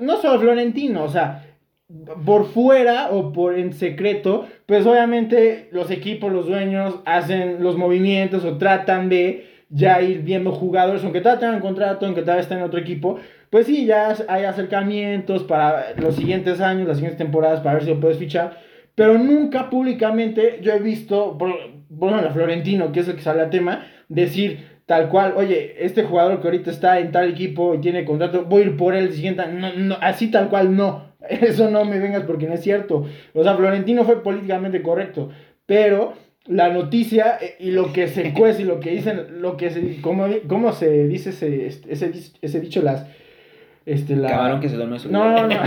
no solo Florentino, o sea, por fuera o por en secreto, pues obviamente los equipos, los dueños hacen los movimientos o tratan de ya ir viendo jugadores, aunque todavía tengan contrato, aunque todavía estén en otro equipo, pues sí, ya hay acercamientos para los siguientes años, las siguientes temporadas, para ver si lo puedes fichar. Pero nunca públicamente yo he visto, por, ejemplo, a Florentino, que es el que sale a tema, decir tal cual, oye, este jugador que ahorita está en tal equipo y tiene contrato, voy a ir por él el siguiente. No, no, así tal cual no. Eso no me vengas porque no es cierto. O sea, Florentino fue políticamente correcto, pero la noticia eh, y lo que se cuece y lo que dicen, lo que se, ¿cómo, cómo se dice ese, ese, ese dicho? Las, este, la, Camarón que se duerme su No, no, no. ¿No?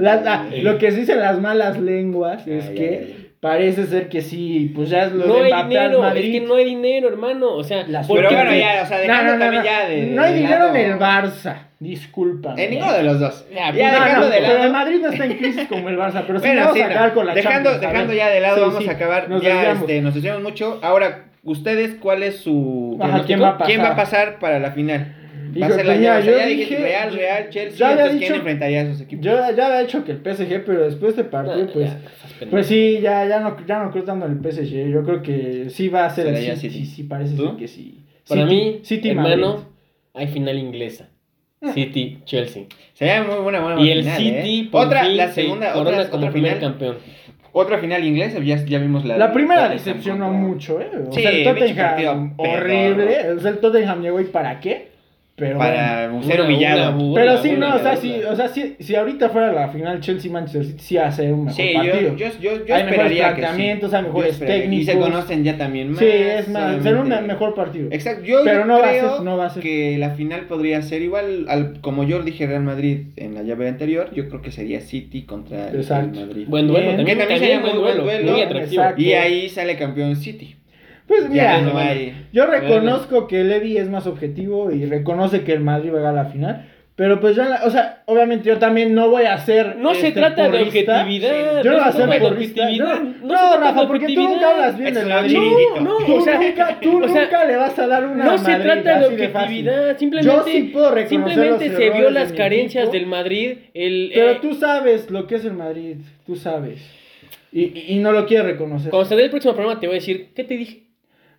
La- la- lo que se dicen las malas lenguas es Ay, que ay, ay. parece ser que sí, pues ya es lo No de hay dinero, Madrid. es que no hay dinero, hermano. O sea, Las ¿por Pero bueno, ya, o sea, No, no, no, ya de. No hay de dinero lado- en el Barça, disculpa. En ninguno de los dos. Ya, Ya, no, dejando no, de pero lado. el Madrid no está en crisis como el Barça, pero sí Bueno, vamos sí, a acabar no. con la dejando, Champions, dejando ya de lado, Sí, vamos sí, a acabar. nos ya este, nos desviamos mucho. Ahora, ustedes, ¿cuál es su. Ajá, ¿quién va a pasar? ¿Quién va a pasar para la final? Va a ser la mira, llave. Yo ya dije- Real, Real, Chelsea. ya había entonces, ¿quién dicho- enfrentaría a esos equipos? Yo ya había hecho que el PSG, pero después de este partido, pues, pues sí, ya, ya, no, ya no creo tanto en el PSG. Yo creo que sí va a ser. City. Sí, sí, que sí. Para mí, City hermano, hay final inglesa. City, Chelsea. Sería muy buena, buena Y el final, City, ¿eh? por Otra, fin, la se segunda, corona otra, como otra primer final. campeón. Otra final inglesa, ya, ya vimos la. La primera Tottenham decepcionó mucho, ¿eh? O Sí, sea, el Tottenham horrible. O sea, el Tottenham llegó y para qué. Pero Para bueno. ser Una- humillado. una burla, Pero sí, una no, o sea, sí, o sea, sí, si ahorita fuera la final Chelsea-Manchester City, sí ser un mejor Sí, partido. yo, yo, yo, yo hay mejores que sí. planteamientos, hay mejores técnicos. Y se conocen ya también más. Sí, es más, será un mejor partido. Exacto, yo Pero no va a creo ser- no va a ser. que la final podría ser igual, al, como yo dije Real Madrid en la llave anterior, yo creo que sería City contra el. Real Madrid. Buen duelo, Bien. también, Que también también sería buen muy buen duelo, duelo. muy atractivo. Exacto. Y ahí sale campeón City. Pues mira, Ya no hay. yo reconozco que Levy es más objetivo y reconoce que el Madrid va a ganar la final. Pero pues yo, o sea, obviamente yo también no voy a ser. No se este, trata de objetividad. Yo no voy a se ser porrista. objetividad. No, Rafa, porque tú nunca hablas bien del Madrid. No, Tú, o sea, nunca, tú o sea, nunca le vas a dar una No se Madrid, trata de objetividad, simplemente, Yo sí puedo reconocer simplemente se vio las de carencias equipo, del Madrid. El, Pero eh, tú sabes lo que es el Madrid, tú sabes. Y, y- y no lo quieres reconocer. Cuando se dé el próximo programa te voy a decir, ¿qué te dije?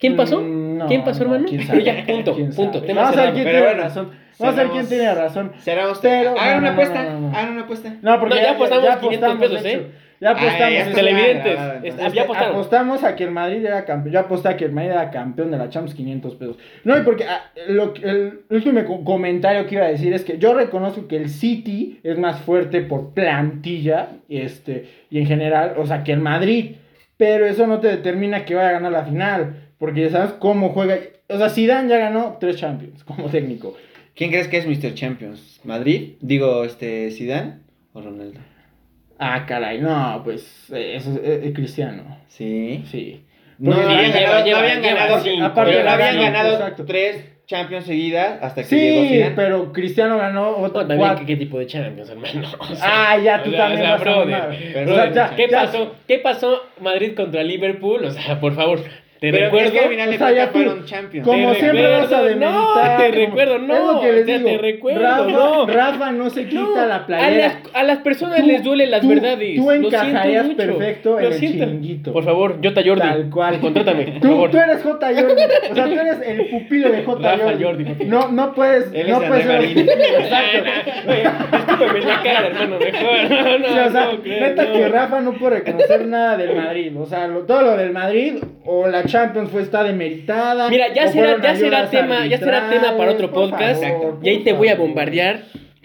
¿Quién pasó? Mm, no, ¿Quién pasó, no, hermano? quién Pero ya, punto, quién punto. Vamos a ver quién tiene razón. Vamos a ver quién tiene razón. ¿Será usted? Pero- Hagan no, una apuesta. no, no, no. Hagan una apuesta. No, porque No, ya apostamos 500 pesos, ¿eh? hecho. Ya apostamos. Ah, está televidentes, ya apostaron. Apostamos a que el Madrid era campeón. Yo aposté a que el Madrid era campeón de la Champions 500 pesos. No, y porque ah, lo el último co- comentario que iba a decir es que yo reconozco que el City es más fuerte por plantilla este, y en general, o sea, que el Madrid. Pero eso no te determina que vaya a ganar la final. Porque ya sabes cómo juega. O sea, Zidane ya ganó tres Champions como técnico. ¿Quién crees que es Mr. Champions? ¿Madrid? Digo, este, Zidane o Ronaldo. Ah, caray, no, pues eh, eso es eh, eh, Cristiano. Sí. Sí. No, Porque habían lleva- ganado, no lleva- habían ganado, cinco, aparte pero no habían ganó, ganado exacto. tres Champions seguidas hasta que llegó Sí, Zidane. pero Cristiano ganó No, otro. ¿qué, qué tipo de Champions, hermano? O sea, Ah, ya, tú o sea, también o sea, brother, O sea, ya- ¿Qué ya- pasó? ¿Qué pasó Madrid contra Liverpool? O sea, por favor, te Pero recuerdo. es que al final o sea, fueron Champions. Como Te siempre recuerdo, vas a no, demeritar. te como- recuerdo, no, Es lo que les o sea, digo. te recuerdo, Rafa, no. Rafa no se quita No, la a playera. las, a las personas Tú- les duelen las tú- verdades. tú encajarías perfecto en el siento. chiringuito. Por favor, Jota Jordi. Tal cual. Contrátame, por Tú, favor. tú eres J. Jordi. O sea, tú eres el pupilo de J. Rafa Jordi. Jordi. No, no puedes. Él no es puedes ser-. Exacto. La cara, hermano, mejor. No, no, o sea, no, neta no. que Rafa no puede reconocer nada del Madrid. O sea, todo lo del Madrid o la Champions fue está demeritada. Mira, ya será, ya será tema, ya será tema para otro podcast. favor, y ahí te voy a bombardear.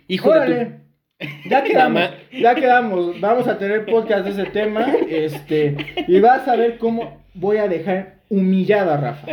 Hijo de Órale. tu. Ya quedamos, ya quedamos. Vamos a tener podcast de ese tema. Este, y vas a ver cómo voy a dejar humillado a Rafa.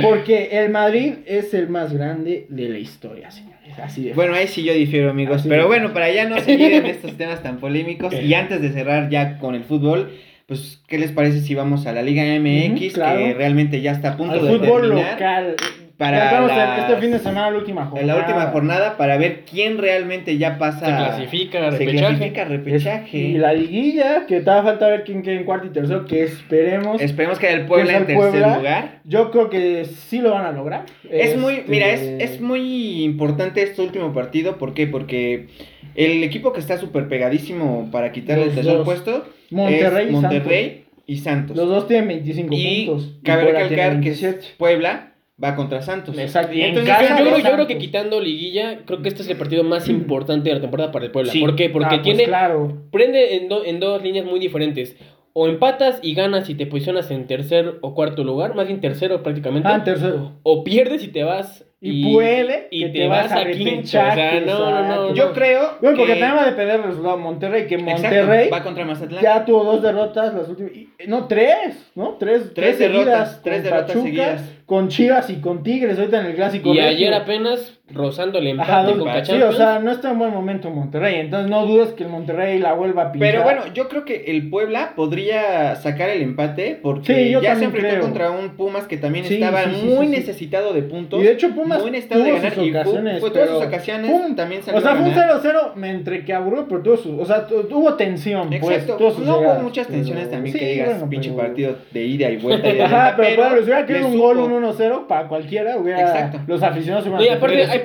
Porque el Madrid es el más grande de la historia, señores. Así de Bueno, ahí sí yo difiero, amigos. Así pero bueno, para ya no seguir en estos temas tan polémicos y antes de cerrar ya con el fútbol, pues, ¿qué les parece si vamos a la Liga MX, claro. que realmente ya está a punto al de fútbol terminar? local. para Ya las- este fin de semana, la última jornada. la última jornada para ver quién realmente ya pasa. Se clasifica, se repechaje. clasifica a repechaje. Y la liguilla, que te va a falta ver quién queda en cuarto y tercero, que esperemos. Esperemos que el Puebla ¿Que en tercer Puebla? lugar. Yo creo que sí lo van a lograr. Es muy, Este, mira, es, es muy importante este último partido. ¿Por qué? Porque el equipo que está súper pegadísimo para quitarle el tercer dos. puesto Monterrey es y Monterrey y Santos. Los dos tienen 25 y puntos. y cabe Puebla recalcar tiene que 27. Puebla va contra Santos. Exacto. Y en Entonces, Yo, casa yo de creo, yo creo que quitando liguilla, creo que este es el partido más importante de la temporada para el Puebla. Sí. ¿Por qué? Porque Ah, pues tiene claro. prende en, do- en dos líneas muy diferentes. O empatas y ganas y te posicionas en tercer o cuarto lugar, más bien tercero prácticamente. Ah, en tercero. O pierdes y te vas Y puede y que te, te vas vas a quinto. O sea, no, no, no. Yo creo Bueno, porque que... también va a depender del resultado de Monterrey, que Exacto, Monterrey va contra Mazatlán. ya tuvo dos derrotas las últimas. y- No, tres, ¿no? Tres, Tres seguidas, derrotas, tres con derrotas Pachuca, seguidas. Con Chivas y con Tigres, ahorita en el clásico. Y ayer apenas rozando el empate Ajá, con sí, o sea, no está en buen momento Monterrey. Entonces no dudes que el Monterrey la vuelva a pinchar. Pero bueno, yo creo que el Puebla podría sacar el empate porque Sí, yo ya se enfrentó creo. contra un Pumas que también Sí, estaba sí, sí, muy sí, sí. necesitado de puntos. Y de hecho Pumas muy necesitado de tuvo ganar sus y ocasiones, fue todas pero- sus ocasiones Pum. también salió O sea, fue un ganar. 0-0 entre que aburrió, pero tuvo su, o sea, tu- tuvo tensión, pues, Exacto, sus no hubo muchas pero- tensiones también Sí, que digas bueno, pinche pero- partido de ida y vuelta. y de Ajá, vuelta, pero, Pablo, si hubiera le querido un gol, un 1-0, para cualquiera, hubiera, Exacto. los aficionados se hubieran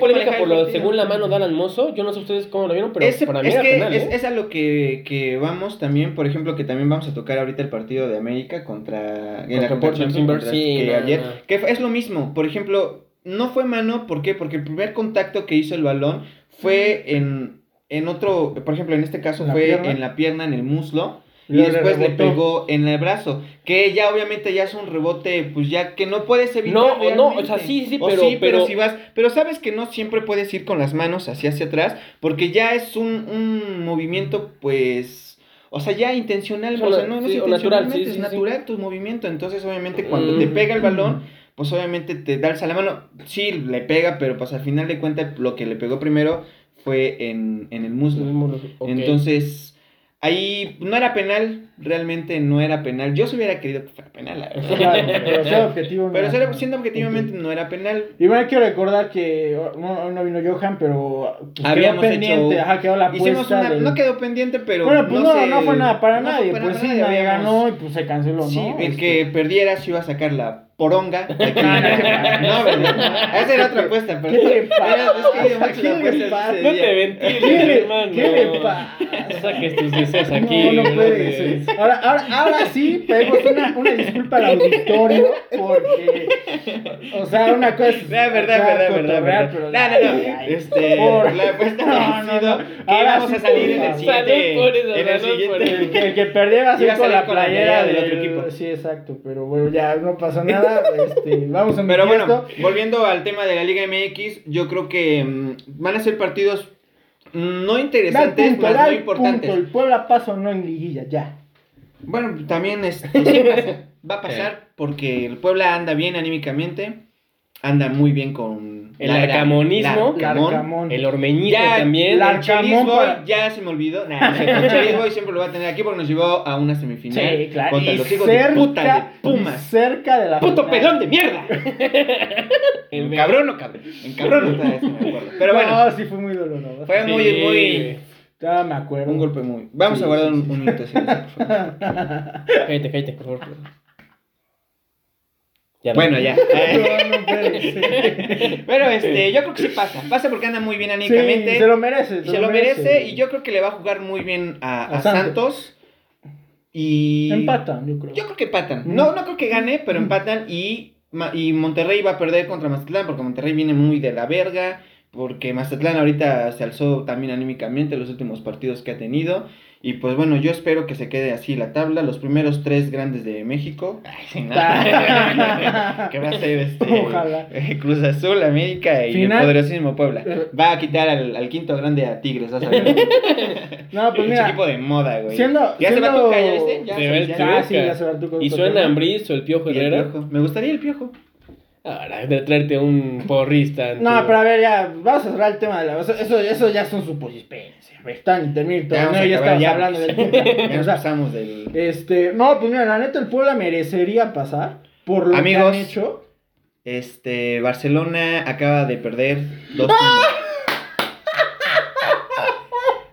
polémica por lo según la mano de Alan Mozo. Yo no sé ustedes cómo lo vieron, pero Ese- para mí es era que penal, es, ¿eh? es a lo que, que vamos también, por ejemplo, que también vamos a tocar ahorita el partido de América contra, en la Portland Timbers, sí, que no, ayer, no. que fue- es lo mismo, por ejemplo, no fue mano, ¿por qué? Porque el primer contacto que hizo el balón fue en, en otro, por ejemplo, en este caso ¿En la fue pierna? en la pierna, en el muslo, Y le después le, rebotó. pegó en el brazo, que ya obviamente ya es un rebote, pues ya que no puedes evitar. No, o no, o realmente. sea, sí, sí, pero- sí, pero, pero- si vas, pero sabes que no siempre puedes ir con las manos hacia hacia atrás, porque ya es un, un movimiento, pues, o sea, ya intencional, Solo- o sea, no, no sí, es natural, sí, es natural tu movimiento, entonces obviamente cuando Mm. te pega el balón, pues obviamente te da a la mano, sí, le pega, pero pues al final de cuentas lo que le pegó primero fue en, en el muslo. Entonces, ahí no era penal, realmente no era penal. Yo se hubiera querido que fuera penal, la verdad. Claro, pero ser objetivo. no Pero era. ser- siendo objetivamente no era penal. Y bueno, hay que recordar que no, no vino Johan, pero pues, quedó Habíamos pendiente, hecho- ajá, quedó la Hicimos una, del- no quedó pendiente, pero Bueno, pues no, se- no fue nada para no nadie, para pues sí, nadie, habíamos- ganó y pues se canceló, Sí, ¿no? el Este, que perdiera se iba a sacar la poronga. de aquí. No, no, no. no, ¿verdad? Esa era otra apuesta, pero ¿Qué le pasa? Es que ¿Qué le pasa? No te ventiles, ¿Qué le, hermano. ¿Qué le pasa? Saques tus deseos aquí. no, no puede ser. Ahora, ahora, ahora sí, pedimos una, una disculpa al auditorio porque, o sea, una cosa es No, verdad, acá verdad, verdad, cotorrear, verdad. pero- No, no, no. Ay, Este, por- la apuesta No, no, no. que Ahora íbamos sí, a salir en el siguiente. Por eso, en el siguiente. El que, el que perdiera va a ser Iba a con salir la playera del del otro equipo. Sí, exacto, pero bueno, ya no pasó nada. Este, vamos a Pero bueno, esto. volviendo al tema de la Liga MX, yo creo que mm, van a ser partidos mm, no interesantes, punto, más da no el importantes. punto. El Puebla pasa o no en liguilla, ya. Bueno, también es, sí pasa, va a pasar porque el Puebla anda bien anímicamente. anda muy bien con El la- arcamonismo. la- Arcamón. Larcamón. El hormeñito Ya, también. El Arcamón Boy para- ya se me olvidó. Nah, no el Chelis Boy siempre lo va a tener aquí porque nos llevó a una semifinal Sí, claro. contra Y los hijos de cerca, puta de Pumas. cerca de la ¡Puto final. pelón de mierda! En cabrón o cabrón. En cabrón me acuerdo. Pero bueno, No, sí fue muy doloroso. fue muy, Sí. muy. Ya me acuerdo. Un golpe muy. Vamos Sí, a guardar sí, un, sí. un minuto por favor. Cállate, cállate, por favor. Ya, Bueno, ya. No, ser. Pero este, yo creo que sí pasa. Pasa porque anda muy bien Sí, anímicamente. se lo merece. se lo merece. Y yo creo que le va a jugar muy bien a, A a Santos. Santos. Y. Empatan, yo creo. Yo creo que empatan. Mm. No, no creo que gane, pero empatan. Y, y Monterrey va a perder contra Mazatlán porque Monterrey viene muy de la verga. Porque Mazatlán ahorita se alzó también anímicamente los últimos partidos que ha tenido. Y pues bueno, yo espero que se quede así la tabla. Los primeros tres grandes de México. Ay, no. que va a ser este, Ojalá. eh, Cruz Azul, América y Final. el poderosísimo Puebla. Eh. Va a quitar al, al quinto grande a Tigres, vas a ver. No, pues Es mira. equipo de moda, güey. Siendo- ya se va Tuca, ¿ya viste? Ya Se va el ya- Tuca. Ah, sí, ya se va tu Y suena Ambriz o el Piojo y el Herrera. piojo. Me gustaría el piojo. Ahora, de traerte un porrista. No, pero a ver, ya, vamos a cerrar el tema de la. Eso, eso, eso ya son suposiciones. Están y termina Ya ya acabar, estamos ya. hablando del Tuca. Ya sea, pasamos del. Este, no, pues mira, la neta, el Puebla merecería pasar por lo Amigos. que han hecho. Este, Barcelona acaba de perder 2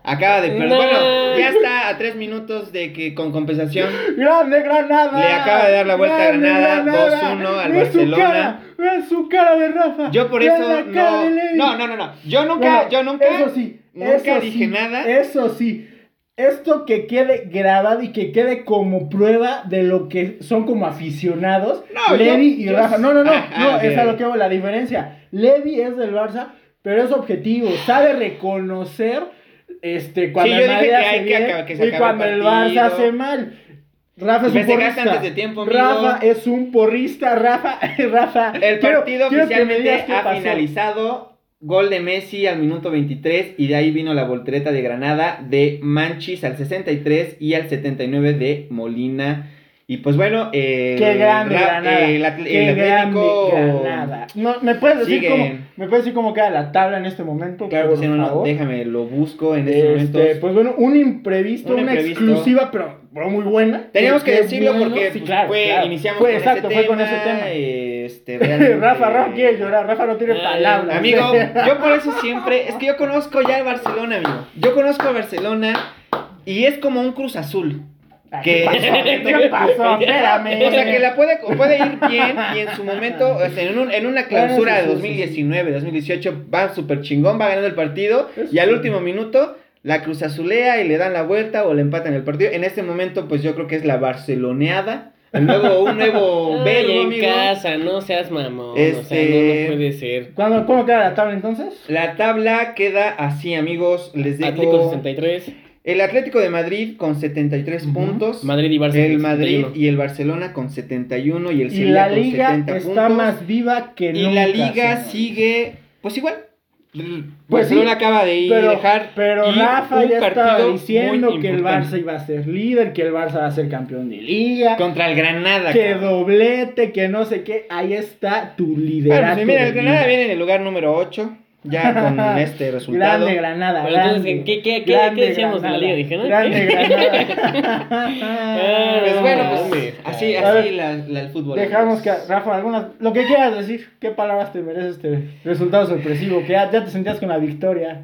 Acaba de perder. No. Bueno, ya está a 3 minutos de que con compensación. ¡Grande Granada! Le acaba de dar la vuelta a ¡Grande Granada, 2-1 al Ve su Barcelona. cara, ve su cara de Rafa. Yo por eso la cara no. No, no, no, no. Yo nunca, Bueno, yo nunca. Eso sí. nunca eso dije sí, nada. Eso sí. Esto que quede grabado y que quede como prueba de lo que son como aficionados. No, Levi yo- y yo- Rafa. No, no, no. Ah, no, ah, es sí. a lo que hago la diferencia. Levi es del Barça, pero es objetivo. Sabe reconocer este, cuando Sí, yo el dije Madrid que hace hay que bien acabar- que se y cuando el el. Barça hace mal. Rafa es un porrista. antes de tiempo, amigo. Rafa es un porrista, Rafa, Rafa. El quiero- partido quiero que me oficialmente qué ha finalizado. Gol de Messi al minuto 23 y de ahí vino la voltereta de Granada de Manchis al 63 y al 79 de Molina. Y pues bueno, eh, Qué grande Granada. Qué el Atlético. grande Granada. No, ¿me puedes decir Sigue. cómo me puedes decir cómo queda la tabla en este momento? Claro que sí, no, no, déjame, lo busco en este Este, momento. pues bueno, un imprevisto, Un una imprevisto. exclusiva, pero, pero muy buena. Teníamos que decirlo bueno. porque Sí, pues, claro, fue, claro. iniciamos Fue con exacto, ese fue tema, con ese tema. Este, Rafa, Rafa quiere llorar, Rafa no tiene Ay, palabras. Amigo, yo por eso siempre, es que yo conozco ya el Barcelona, amigo. Yo conozco a Barcelona y es como un Cruz Azul. ¿Qué pasó? ¿Qué pasó? Espérame. O sea, que la puede, puede ir bien y en su momento, o sea, en, un- en una clausura Bueno, de sí, sí, sí, 2019, 2018, va súper chingón, va ganando el partido y al último minuto la Cruz Azulea y le dan la vuelta o le empatan el partido. En este momento, pues yo creo que es la barceloneada. Un nuevo, un nuevo Ay, verbo, en amigo. casa, no seas mamón. O sea, Este- no, no puede ser. ¿Cuándo, ¿Cómo queda la tabla entonces? La tabla queda así, amigos. Les dejo Atlético 63, el Atlético de Madrid con 73 Ujú. puntos. Madrid y Barça. el Madrid 71. y el Barcelona con 71 y el Y Sevilla la con liga 70 está puntos. más viva que y nunca. la liga señor. sigue pues igual. Pues Barcelona sí, acaba de ir Pero, dejar pero y Rafa un ya estaba partido diciendo que el Barça iba a ser líder, que el Barça va a ser campeón de liga, contra el Granada. que cabrón. doblete, que no sé qué. Ahí está tu Bueno, liderato. pues mira, el Granada liga. viene en el lugar número 8 ya con este resultado. Grande Granada. Pero entonces, grande, ¿qué- qué- qué- grande qué decíamos de la liga? Dije, ¿no? Grande ¿Qué? Granada. Pues bueno, pues así, así ver, la, la- el fútbol. Dejamos que, Rafa, algunas, lo que quieras decir, qué palabras te merece este resultado sorpresivo, que ya, ya te sentías con la victoria.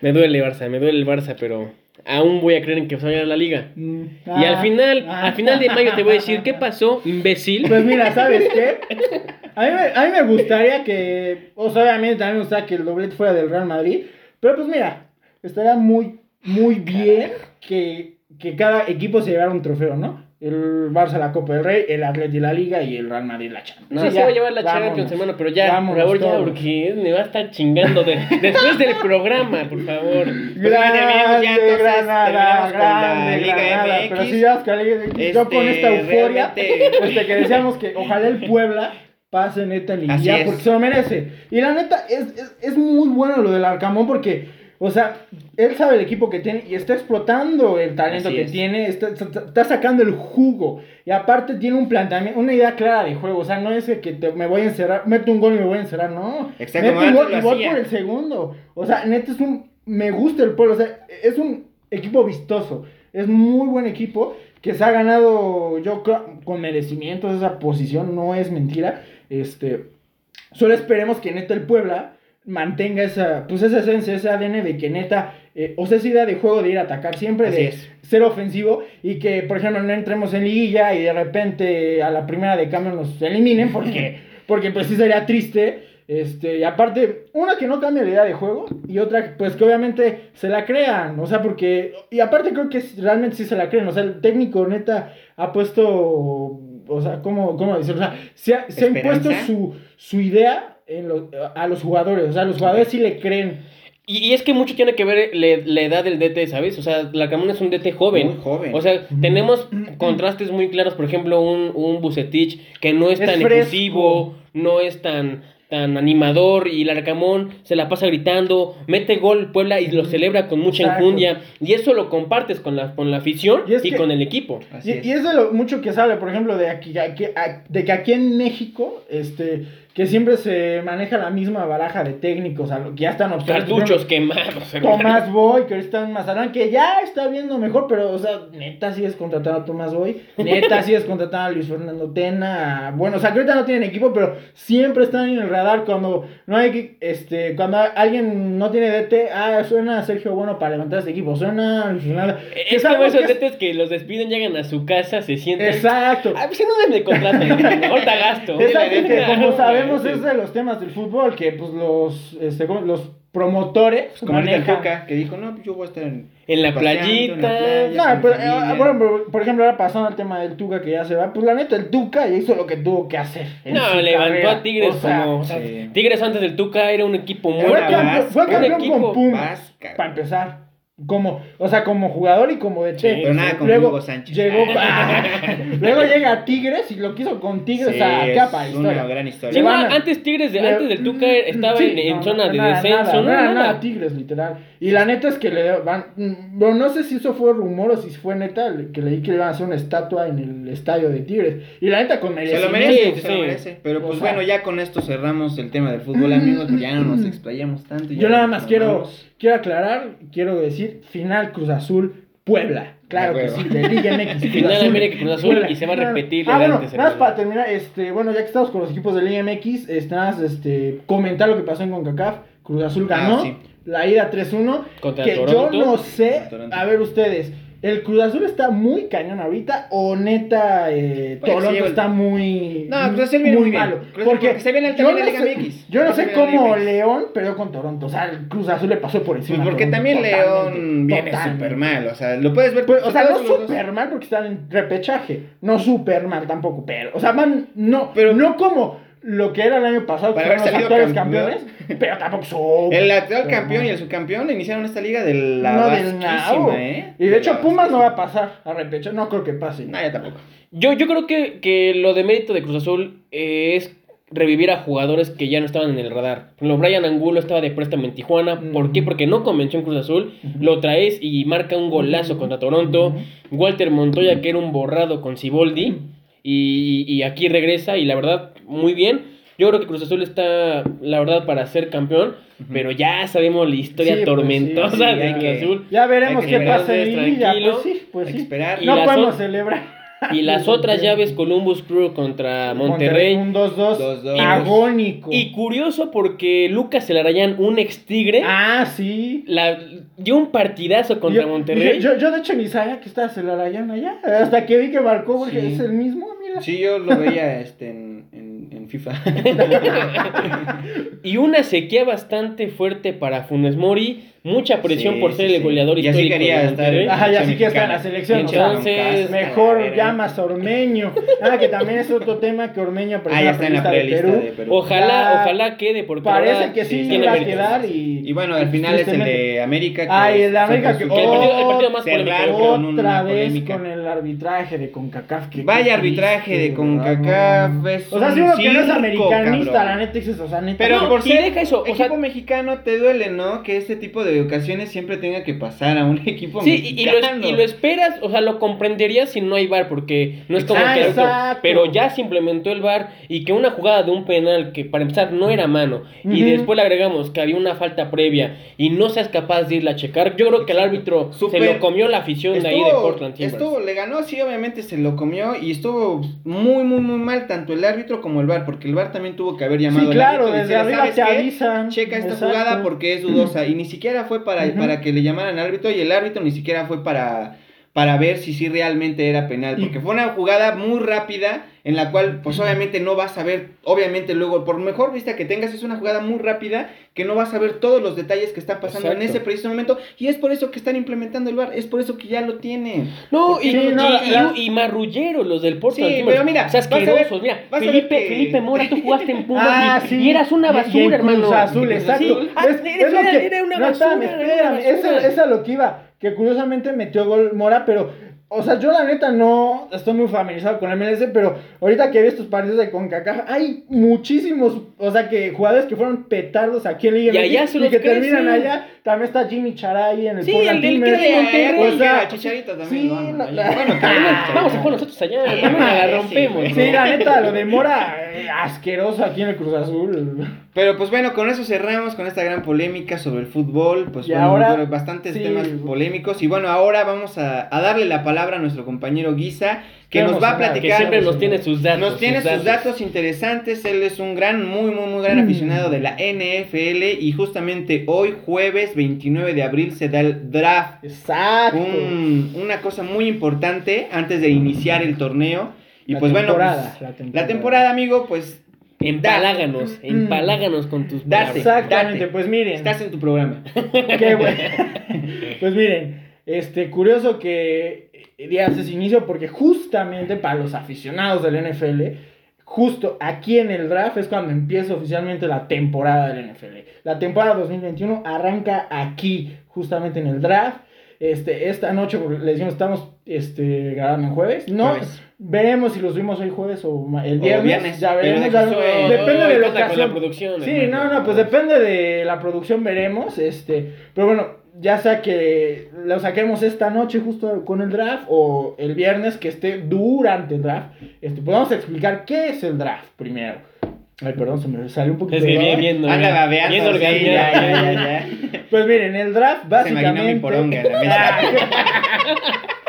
Me duele Barça, me duele el Barça, pero aún voy a creer en que se va a ganar la liga. Mm, y al ah, final, ah. al final de mayo te voy a decir, ¿qué pasó, imbécil? Pues mira, ¿sabes qué? A mí, me, a mí me gustaría que, o sea, obviamente también me gustaría que el doblete fuera del Real Madrid, pero pues mira, estaría muy, muy bien que, que cada equipo se llevara un trofeo, ¿no? El Barça la Copa del Rey, el Atleti la Liga y el Real Madrid la Champions. No, Sí, se ya, va a llevar la vámonos. Champions, hermano, pero ya, por Vámonos favor, ya, porque me va a estar chingando de- después del programa, por favor. Terminamos ya, entonces, con la Liga MX. Pero sí, ya. Yo con Este, esta euforia, realmente- este, que decíamos que ojalá el Puebla pase neta liguilla es. porque se lo merece. Y la neta, es, es, es muy bueno lo del Arcamón porque, o sea, él sabe el equipo que tiene y está explotando el talento Así que es. tiene, está, está- sacando el jugo Y aparte tiene un planteamiento, una idea clara de juego. O sea, no es que te- me voy a encerrar, meto un gol y me voy a encerrar, no. Exacto, meto un gol y voy por el segundo. O sea, neta es un. Me gusta el pueblo. O sea, es un equipo vistoso. Es muy buen equipo que se ha ganado, yo creo, con merecimientos esa posición. No es mentira. Este. Solo esperemos que neta el Puebla mantenga esa, pues esa esencia, ese ADN de que neta, eh, o sea, esa idea de juego de ir a atacar siempre, Así de es. ser ofensivo y que, por ejemplo, no entremos en liguilla y de repente a la primera de cambio nos eliminen porque, porque pues sí sería triste. Este, y aparte, una que no cambia la idea de juego y otra, pues que obviamente se la crean, o sea, porque, y aparte creo que realmente sí se la creen, o sea, el técnico neta ha puesto, o sea, ¿cómo, cómo decirlo? O sea, se ha, se ha impuesto su, su idea en los- a los jugadores, o sea, los jugadores sí le creen. Y, y es que mucho tiene que ver le- la edad del DT, ¿sabes? O sea, la Camón es un DT joven. Muy joven. O sea, tenemos contrastes muy claros. Por ejemplo, un, un Bucetich que no es, Es tan fresco. efusivo, no es tan, tan animador. Y el Arcamón se la pasa gritando, mete gol Puebla y lo celebra con mucha Exacto. enjundia. Y eso lo compartes con la, con la afición Y y, es que- con el equipo. Y, es. y es de lo mucho que sale, por ejemplo, de aquí, aquí- a- de que aquí en México, este, que siempre se maneja la misma baraja de técnicos, a lo que ya están obsoletos. Cartuchos quemados. Tomás Boy, que ahorita está en Mazatlán, que ya está viendo mejor, pero, o sea, neta sí es contratar a Tomás Boy, neta sí es contratar a Luis Fernando Tena, bueno, o sea, que ahorita no tienen equipo, pero siempre están en el radar cuando no hay, este, cuando alguien no tiene DT, ah, suena a Sergio Bueno para levantar este equipo, suena Luis Fernando. Es como esos que DTs que los despiden, llegan a su casa, se sientan. Exacto. Ah, pues no me contratan. Ahorita gasto. Exacto, como sabemos Sí. es de los temas del fútbol, que pues los, este, los promotores Pues como manejan- Tuca, que dijo, no, pues yo voy a estar en, En la paseando, en la playita. playa, No, pero, eh, bueno, por, por ejemplo, ahora pasando al tema del Tuca que ya se va, pues la neta, el Tuca ya hizo lo que tuvo que hacer. No, levantó carrera. a Tigres O sea, como. o sea, sí. Tigres antes del Tuca era un equipo muy Fue Era campeón, fue Un campeón equipo con Pumas, para empezar. Como, o sea, como jugador y como de che. pero nada con luego Hugo Sánchez. Llegó, luego llega a Tigres y lo quiso con Tigres, Sí, o para la es una gran Sí, historia. A- antes Tigres, de, Le- antes del Tuca estaba Sí, en, en no, zona no, de nada, descenso, nada, no era nada. nada Tigres, literal. Y la neta es que le van. mm, Bueno, no sé si eso fue rumor o si fue neta, le- que leí que le iban a hacer una estatua en el estadio de Tigres. Y la neta con Se lo merece, Sí, se lo sí. merece. Pero O pues sea- bueno, ya con esto cerramos el tema del fútbol, amigos. pues Ya no nos explayamos tanto. Yo nada más quiero, vamos. Quiero aclarar, quiero decir, final Cruz Azul, Puebla. Claro que sí, de Liga MX. Cruz Final Azul, América Cruz Azul Puebla. y se va a repetir Ah, el bueno, antes, nada más para terminar, este, bueno, ya que estamos con los equipos de Liga MX, este, nada más, este, comentar lo que pasó en CONCACAF. Cruz Azul ganó Ah, sí. la ida 3-1. Contra que Toronto. yo no sé, a ver ustedes, ¿el Cruz Azul está muy cañón ahorita o neta eh, Toronto el- está muy, No, Cruz Azul viene muy bien. malo? Porque se viene el yo también no la Liga sé- MX. Yo no sé cómo. León perdió con Toronto, o sea, el Cruz Azul le pasó por encima. Pues porque también León viene súper mal. O sea, lo puedes ver. Pues, o sea, no súper mal porque están en repechaje. No súper mal tampoco, pero. O sea, van. No, Pero- no como lo que era el año pasado, que Para fueron los actuales campeones. Pero tampoco son. El actual campeón y el subcampeón iniciaron esta liga de la no del nabo. vasquísima, ¿eh? Y de hecho, Pumas no va a pasar a repechaje. No creo que pase. No, ya tampoco. Yo, yo creo que, que lo de mérito de Cruz Azul eh, es revivir a jugadores que ya no estaban en el radar. Ejemplo, Brian Angulo estaba de préstamo en Tijuana. ¿Por qué? Porque no convenció en Cruz Azul. Lo traes y marca un golazo contra Toronto. Walter Montoya, que era un borrado con Ciboldi. Y, y aquí regresa y la verdad, muy bien. Yo creo que Cruz Azul está, la verdad, para ser campeón. Pero ya sabemos la historia Sí, pues, tormentosa sí, sí, de Cruz que- Azul. Ya veremos qué pasa en Liguilla. Pues sí, pues sí. esperar. No podemos celebrar. Y las otras llaves, Columbus Crew contra Monterrey. Un 2-2 2-2. agónico. Y curioso porque Lucas Celarayán, un ex tigre, Ah, sí. la, dio un partidazo contra yo, Monterrey. Yo, yo, de hecho ni sabía que estaba Celarayán allá. Hasta que vi que marcó porque Sí. es el mismo, mira. Sí, yo lo veía este, en, en, en FIFA. Y una sequía bastante fuerte para Funes Mori. Mucha presión Sí, por ser sí, el sí. goleador Y así histórico quería de estar Ajá, ya sí que está en la selección. o sea, Entonces, mejor ver, llamas a Ormeño. Ah, que también es otro tema que Ormeño apareció Ah, ya está en la lista prelista Perú. de Perú. Ojalá, Ya ojalá quede porque Parece que sí, iba a quedar y... Y bueno, al final es el de América. que Ah, y el de América con que... Que el partido- el partido Oh, más polémico. otra vez polémica. con el arbitraje de CONCACAF. que- Vaya arbitraje de CONCACAF, es O sea, si uno que no es americanista, la neta dices, o sea, neta. Pero por y ser deja eso, o equipo mexicano te duele, ¿no? Que este tipo de ocasiones siempre tenga que pasar a un equipo Sí, y, y lo, mexicano. y lo esperas, o sea, lo comprenderías si no hay VAR, porque no es como Ah, que... exacto. Pero ya se implementó el VAR y que una jugada de un penal que para empezar no era mano y después le agregamos que había una falta previa y no seas capaz de irla a checar, yo creo que el árbitro se lo comió la afición de ahí de Portland Timbers. estuvo, le ganó, sí, obviamente se lo comió y estuvo muy, muy, muy mal tanto el árbitro como el VAR, porque el VAR también tuvo que haber llamado Sí, al claro, árbitro desde decirle, arriba "¿Sabes te qué? avisan". Checa esta Exacto. jugada porque es dudosa y ni siquiera fue para, para que le llamaran árbitro y el árbitro ni siquiera fue para para ver si sí realmente era penal, porque fue una jugada muy rápida en la cual pues obviamente no vas a ver, obviamente luego por mejor vista que tengas es una jugada muy rápida que no vas a ver todos los detalles que están pasando en ese preciso momento y es por eso que están implementando el VAR, es por eso que ya lo tienen. No, y, Sí, y- no, y- la- y marrulleros los del Portland Sí, pero mira, O sea, vas a ver- mira, Felipe, que- Felipe Mora, tú jugaste en Pumas Ah, y, sí. y eras una basura, hermano. Azul, Sí. exacto. Ah, Es- es que- era una no, basura, espérame, espérame, eso es a lo que iba. Que curiosamente metió gol Mora, pero, o sea, yo la neta no estoy muy familiarizado con el MLS, pero ahorita que he visto estos partidos de CONCACAF, hay muchísimos, o sea, que jugadores que fueron petardos aquí en Liga Y allá se y los que crece. terminan allá. También está Jimmy Charay en el Sí, Portland el del Timbers. O sea, Chicharito también. sí, no, ahí. la- Bueno, Ah, Vamos a jugar nosotros allá, también la rompemos. Sí, ¿no? Sí, la neta, lo de Mora, eh, asqueroso aquí en el Cruz Azul. Pero pues bueno, con eso cerramos con esta gran polémica sobre el fútbol. Pues Y bueno, ahora- bastantes sí. temas polémicos. Y bueno, ahora vamos a, a darle la palabra a nuestro compañero Guisa, que nos va a emocionante. Que platicar. siempre nos tiene sus datos. Nos tiene sus datos interesantes. Él es un gran, muy, muy, muy gran Mm. aficionado de la NFL. Y justamente hoy, jueves 29 de abril, se da el draft. Exacto. Un- una cosa muy importante antes de iniciar el torneo. Y La pues bueno, temporada, pues, la temporada. la temporada, amigo, pues Empalagános, Mm. empalagános con tus palabras. Exactamente, Date. pues miren. estás en tu programa. Qué bueno. Pues miren, este, curioso que digas ese inicio porque justamente para los aficionados del NFL, justo aquí en el draft es cuando empieza oficialmente la temporada del NFL. La temporada 2021 arranca aquí, justamente en el draft. Este, esta noche, le decimos, estamos este, grabando en jueves. No, Jueves. Veremos si los subimos hoy jueves o el O viernes. viernes, ya veremos. ya- depende de la producción, Sí, hermano. no, no, pues depende de la producción, veremos. Este, pero bueno, ya sea que lo saquemos esta noche justo con el draft o el viernes que esté durante el draft, este, pues vamos a explicar qué es el draft primero. Ay, perdón, se me salió un poquito. Es que bien, baba. bien, Anda bien, bien sí, ya, ya, ya, ya. Pues miren, el draft Se básicamente. mi poronga en la mesa.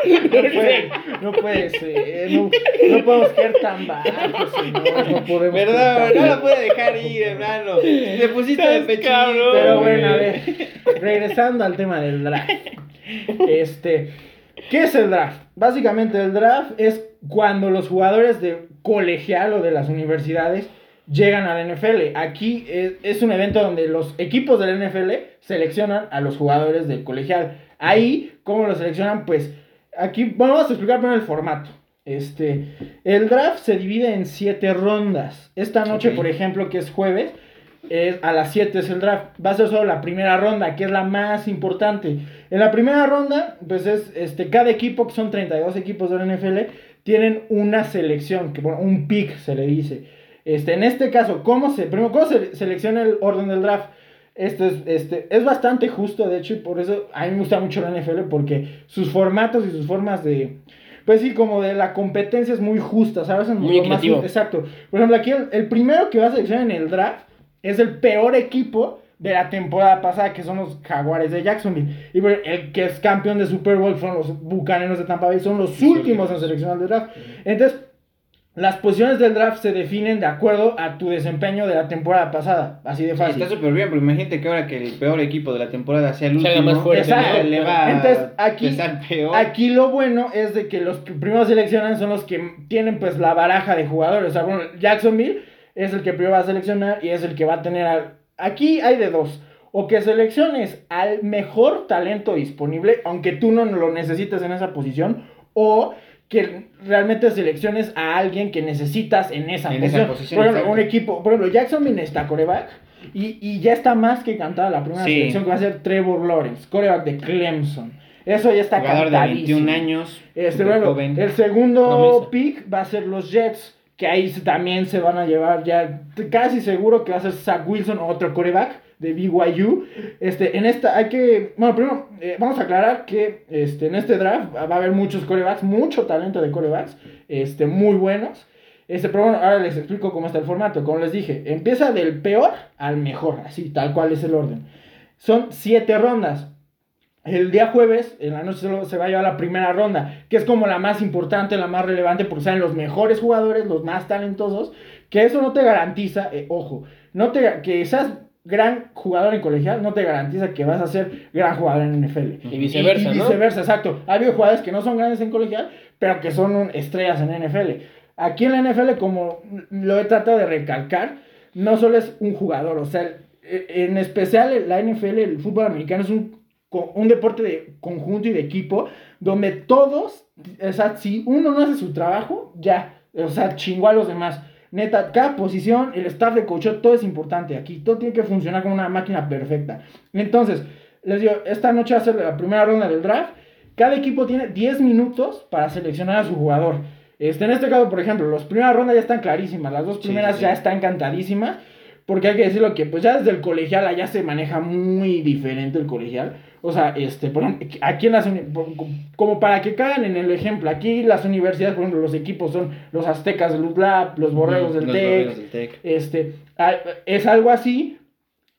no puede, no puede ser, no, no podemos caer tan bajos, señor, no podemos. Perdón, no lo puede dejar ir, hermano. Te pusiste de pechito. Pero bueno, a ver, regresando al tema del draft. Este, ¿qué es el draft? Básicamente el draft es cuando los jugadores de colegial o de las universidades llegan a la NFL. Aquí es, es un evento donde los equipos de la NFL seleccionan a los jugadores del colegial. Ahí, ¿cómo lo seleccionan? Pues aquí, bueno, vamos a explicar primero el formato. Este, el draft se divide en siete rondas. Esta noche, por ejemplo, que es jueves, es a las 7 es el draft. Va a ser solo la primera ronda, que es la más importante. En la primera ronda, pues es este, cada equipo, que son 32 equipos de la NFL, tienen una selección, que bueno, un pick se le dice. Este, en este caso, ¿cómo se, primero, ¿cómo se selecciona el orden del draft? Esto es, este, es bastante justo, de hecho, y por eso a mí me gusta mucho la NFL, porque sus formatos y sus formas de, pues sí, como de la competencia es muy justa, ¿sabes? Muy Lo más-. Exacto. Por ejemplo, aquí el, el primero que va a seleccionar en el draft es el peor equipo de la temporada pasada, que son los Jaguares de Jacksonville. Y bueno, el que es campeón de Super Bowl fueron los Bucaneros de Tampa Bay, son los últimos en seleccionar el draft. Entonces, las posiciones del draft se definen de acuerdo a tu desempeño de la temporada pasada. Así de Sí, fácil. está súper bien, pero imagínate que ahora que el peor equipo de la temporada sea el último, más fuerte, Exacto. le va a Entonces, aquí- pesar peor. Aquí lo bueno es de que los que primero seleccionan son los que tienen pues la baraja de jugadores. O sea, bueno, Jacksonville es el que primero va a seleccionar y es el que va a tener al... Aquí hay de dos. O que selecciones al mejor talento disponible, aunque tú no lo necesites en esa posición, o que realmente selecciones a alguien que necesitas en esa En esa posición. Por ejemplo, un equipo, por ejemplo, Jacksonville necesita coreback y, y ya está más que cantada la primera Sí. selección que va a ser Trevor Lawrence, coreback de Clemson. Eso ya está Jugador de cantadísimo. 21 años. Este, bueno, joven. el segundo Promesa. pick va a ser los Jets, que ahí también se van a llevar ya casi seguro que va a ser Zach Wilson, otro coreback de BYU. Este, en esta hay que, bueno, primero eh, vamos a aclarar que este, en este draft va a haber muchos corebacks, mucho talento de corebacks, este, muy buenos. Este, pero bueno, ahora les explico cómo está el formato. Como les dije, empieza del peor al mejor, así, tal cual es el orden. Son siete rondas. El día jueves, en la noche se va a llevar la primera ronda, que es como la más importante, la más relevante, porque salen los mejores jugadores, los más talentosos, que eso no te garantiza, eh, ojo, no te, que seas gran jugador en colegial no te garantiza que vas a ser gran jugador en NFL. Y viceversa, y, y ¿no? viceversa, exacto. Ha habido jugadores que no son grandes en colegial, pero que son estrellas en NFL. Aquí en la NFL, como lo he tratado de recalcar, no solo es un jugador, o sea, e- en especial la NFL, el fútbol americano es un, un deporte de conjunto y de equipo, donde todos, o sea, si uno no hace su trabajo, ya, o sea, chingó a los demás. Neta, cada posición, el staff de coach, todo es importante aquí. Todo tiene que funcionar como una máquina perfecta. Entonces, les digo, esta noche va a ser la primera ronda del draft. Cada equipo tiene 10 minutos para seleccionar a su jugador. Este, en este caso, por ejemplo, las primeras rondas ya están clarísimas. Las dos Sí, primeras sí, sí. ya están cantadísimas. Porque hay que decirlo que, pues ya desde el colegial allá se maneja muy diferente el colegial. O sea, este, por ejemplo, aquí en las como para que caigan en el ejemplo, aquí las universidades, por ejemplo, los equipos son los aztecas del UTLAP, los borregos del Los Borregos del Tec. este, es algo así,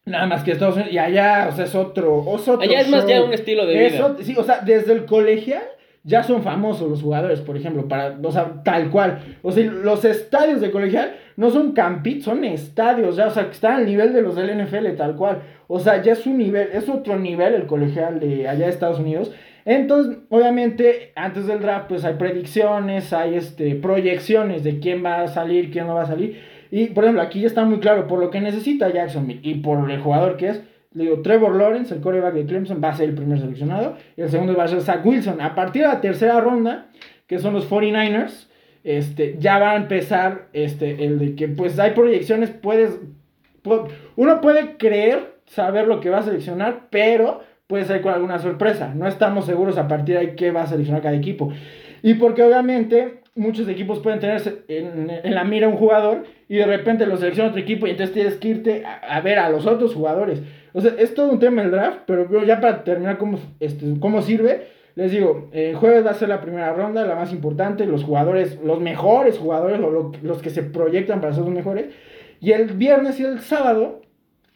nada más que Estados Unidos, y allá, o sea, es otro, es otro Allá es más show. ya un estilo de Es vida. sí, o sea, desde el colegial ya son famosos los jugadores, por ejemplo, para, o sea, tal cual. O sea, los estadios de colegial no son campitos, son estadios, ya, o sea, que están al nivel de los del NFL, tal cual. O sea, ya es un nivel, es otro nivel el colegial de allá de Estados Unidos. Entonces, obviamente, antes del draft, pues hay predicciones, hay este, proyecciones de quién va a salir, quién no va a salir. Y, por ejemplo, aquí ya está muy claro por lo que necesita Jacksonville y por el jugador que es. Le digo, Trevor Lawrence, el coreback de Clemson, va a ser el primer seleccionado. Y el segundo va a ser Zach Wilson. A partir de la tercera ronda, que son los 49ers, este, ya va a empezar este, el de que pues hay proyecciones, puedes, pu- uno puede creer saber lo que va a seleccionar, pero puede ser con alguna sorpresa. No estamos seguros a partir de ahí qué va a seleccionar cada equipo. Y porque obviamente muchos equipos pueden tener en, en la mira un jugador y de repente lo selecciona otro equipo y entonces tienes que irte a, a ver a los otros jugadores. O sea, es todo un tema el draft, pero ya para terminar cómo, este, cómo sirve, les digo, el jueves va a ser la primera ronda, la más importante, los jugadores, los mejores jugadores, o lo- los que se proyectan para ser los mejores. Y el viernes y el sábado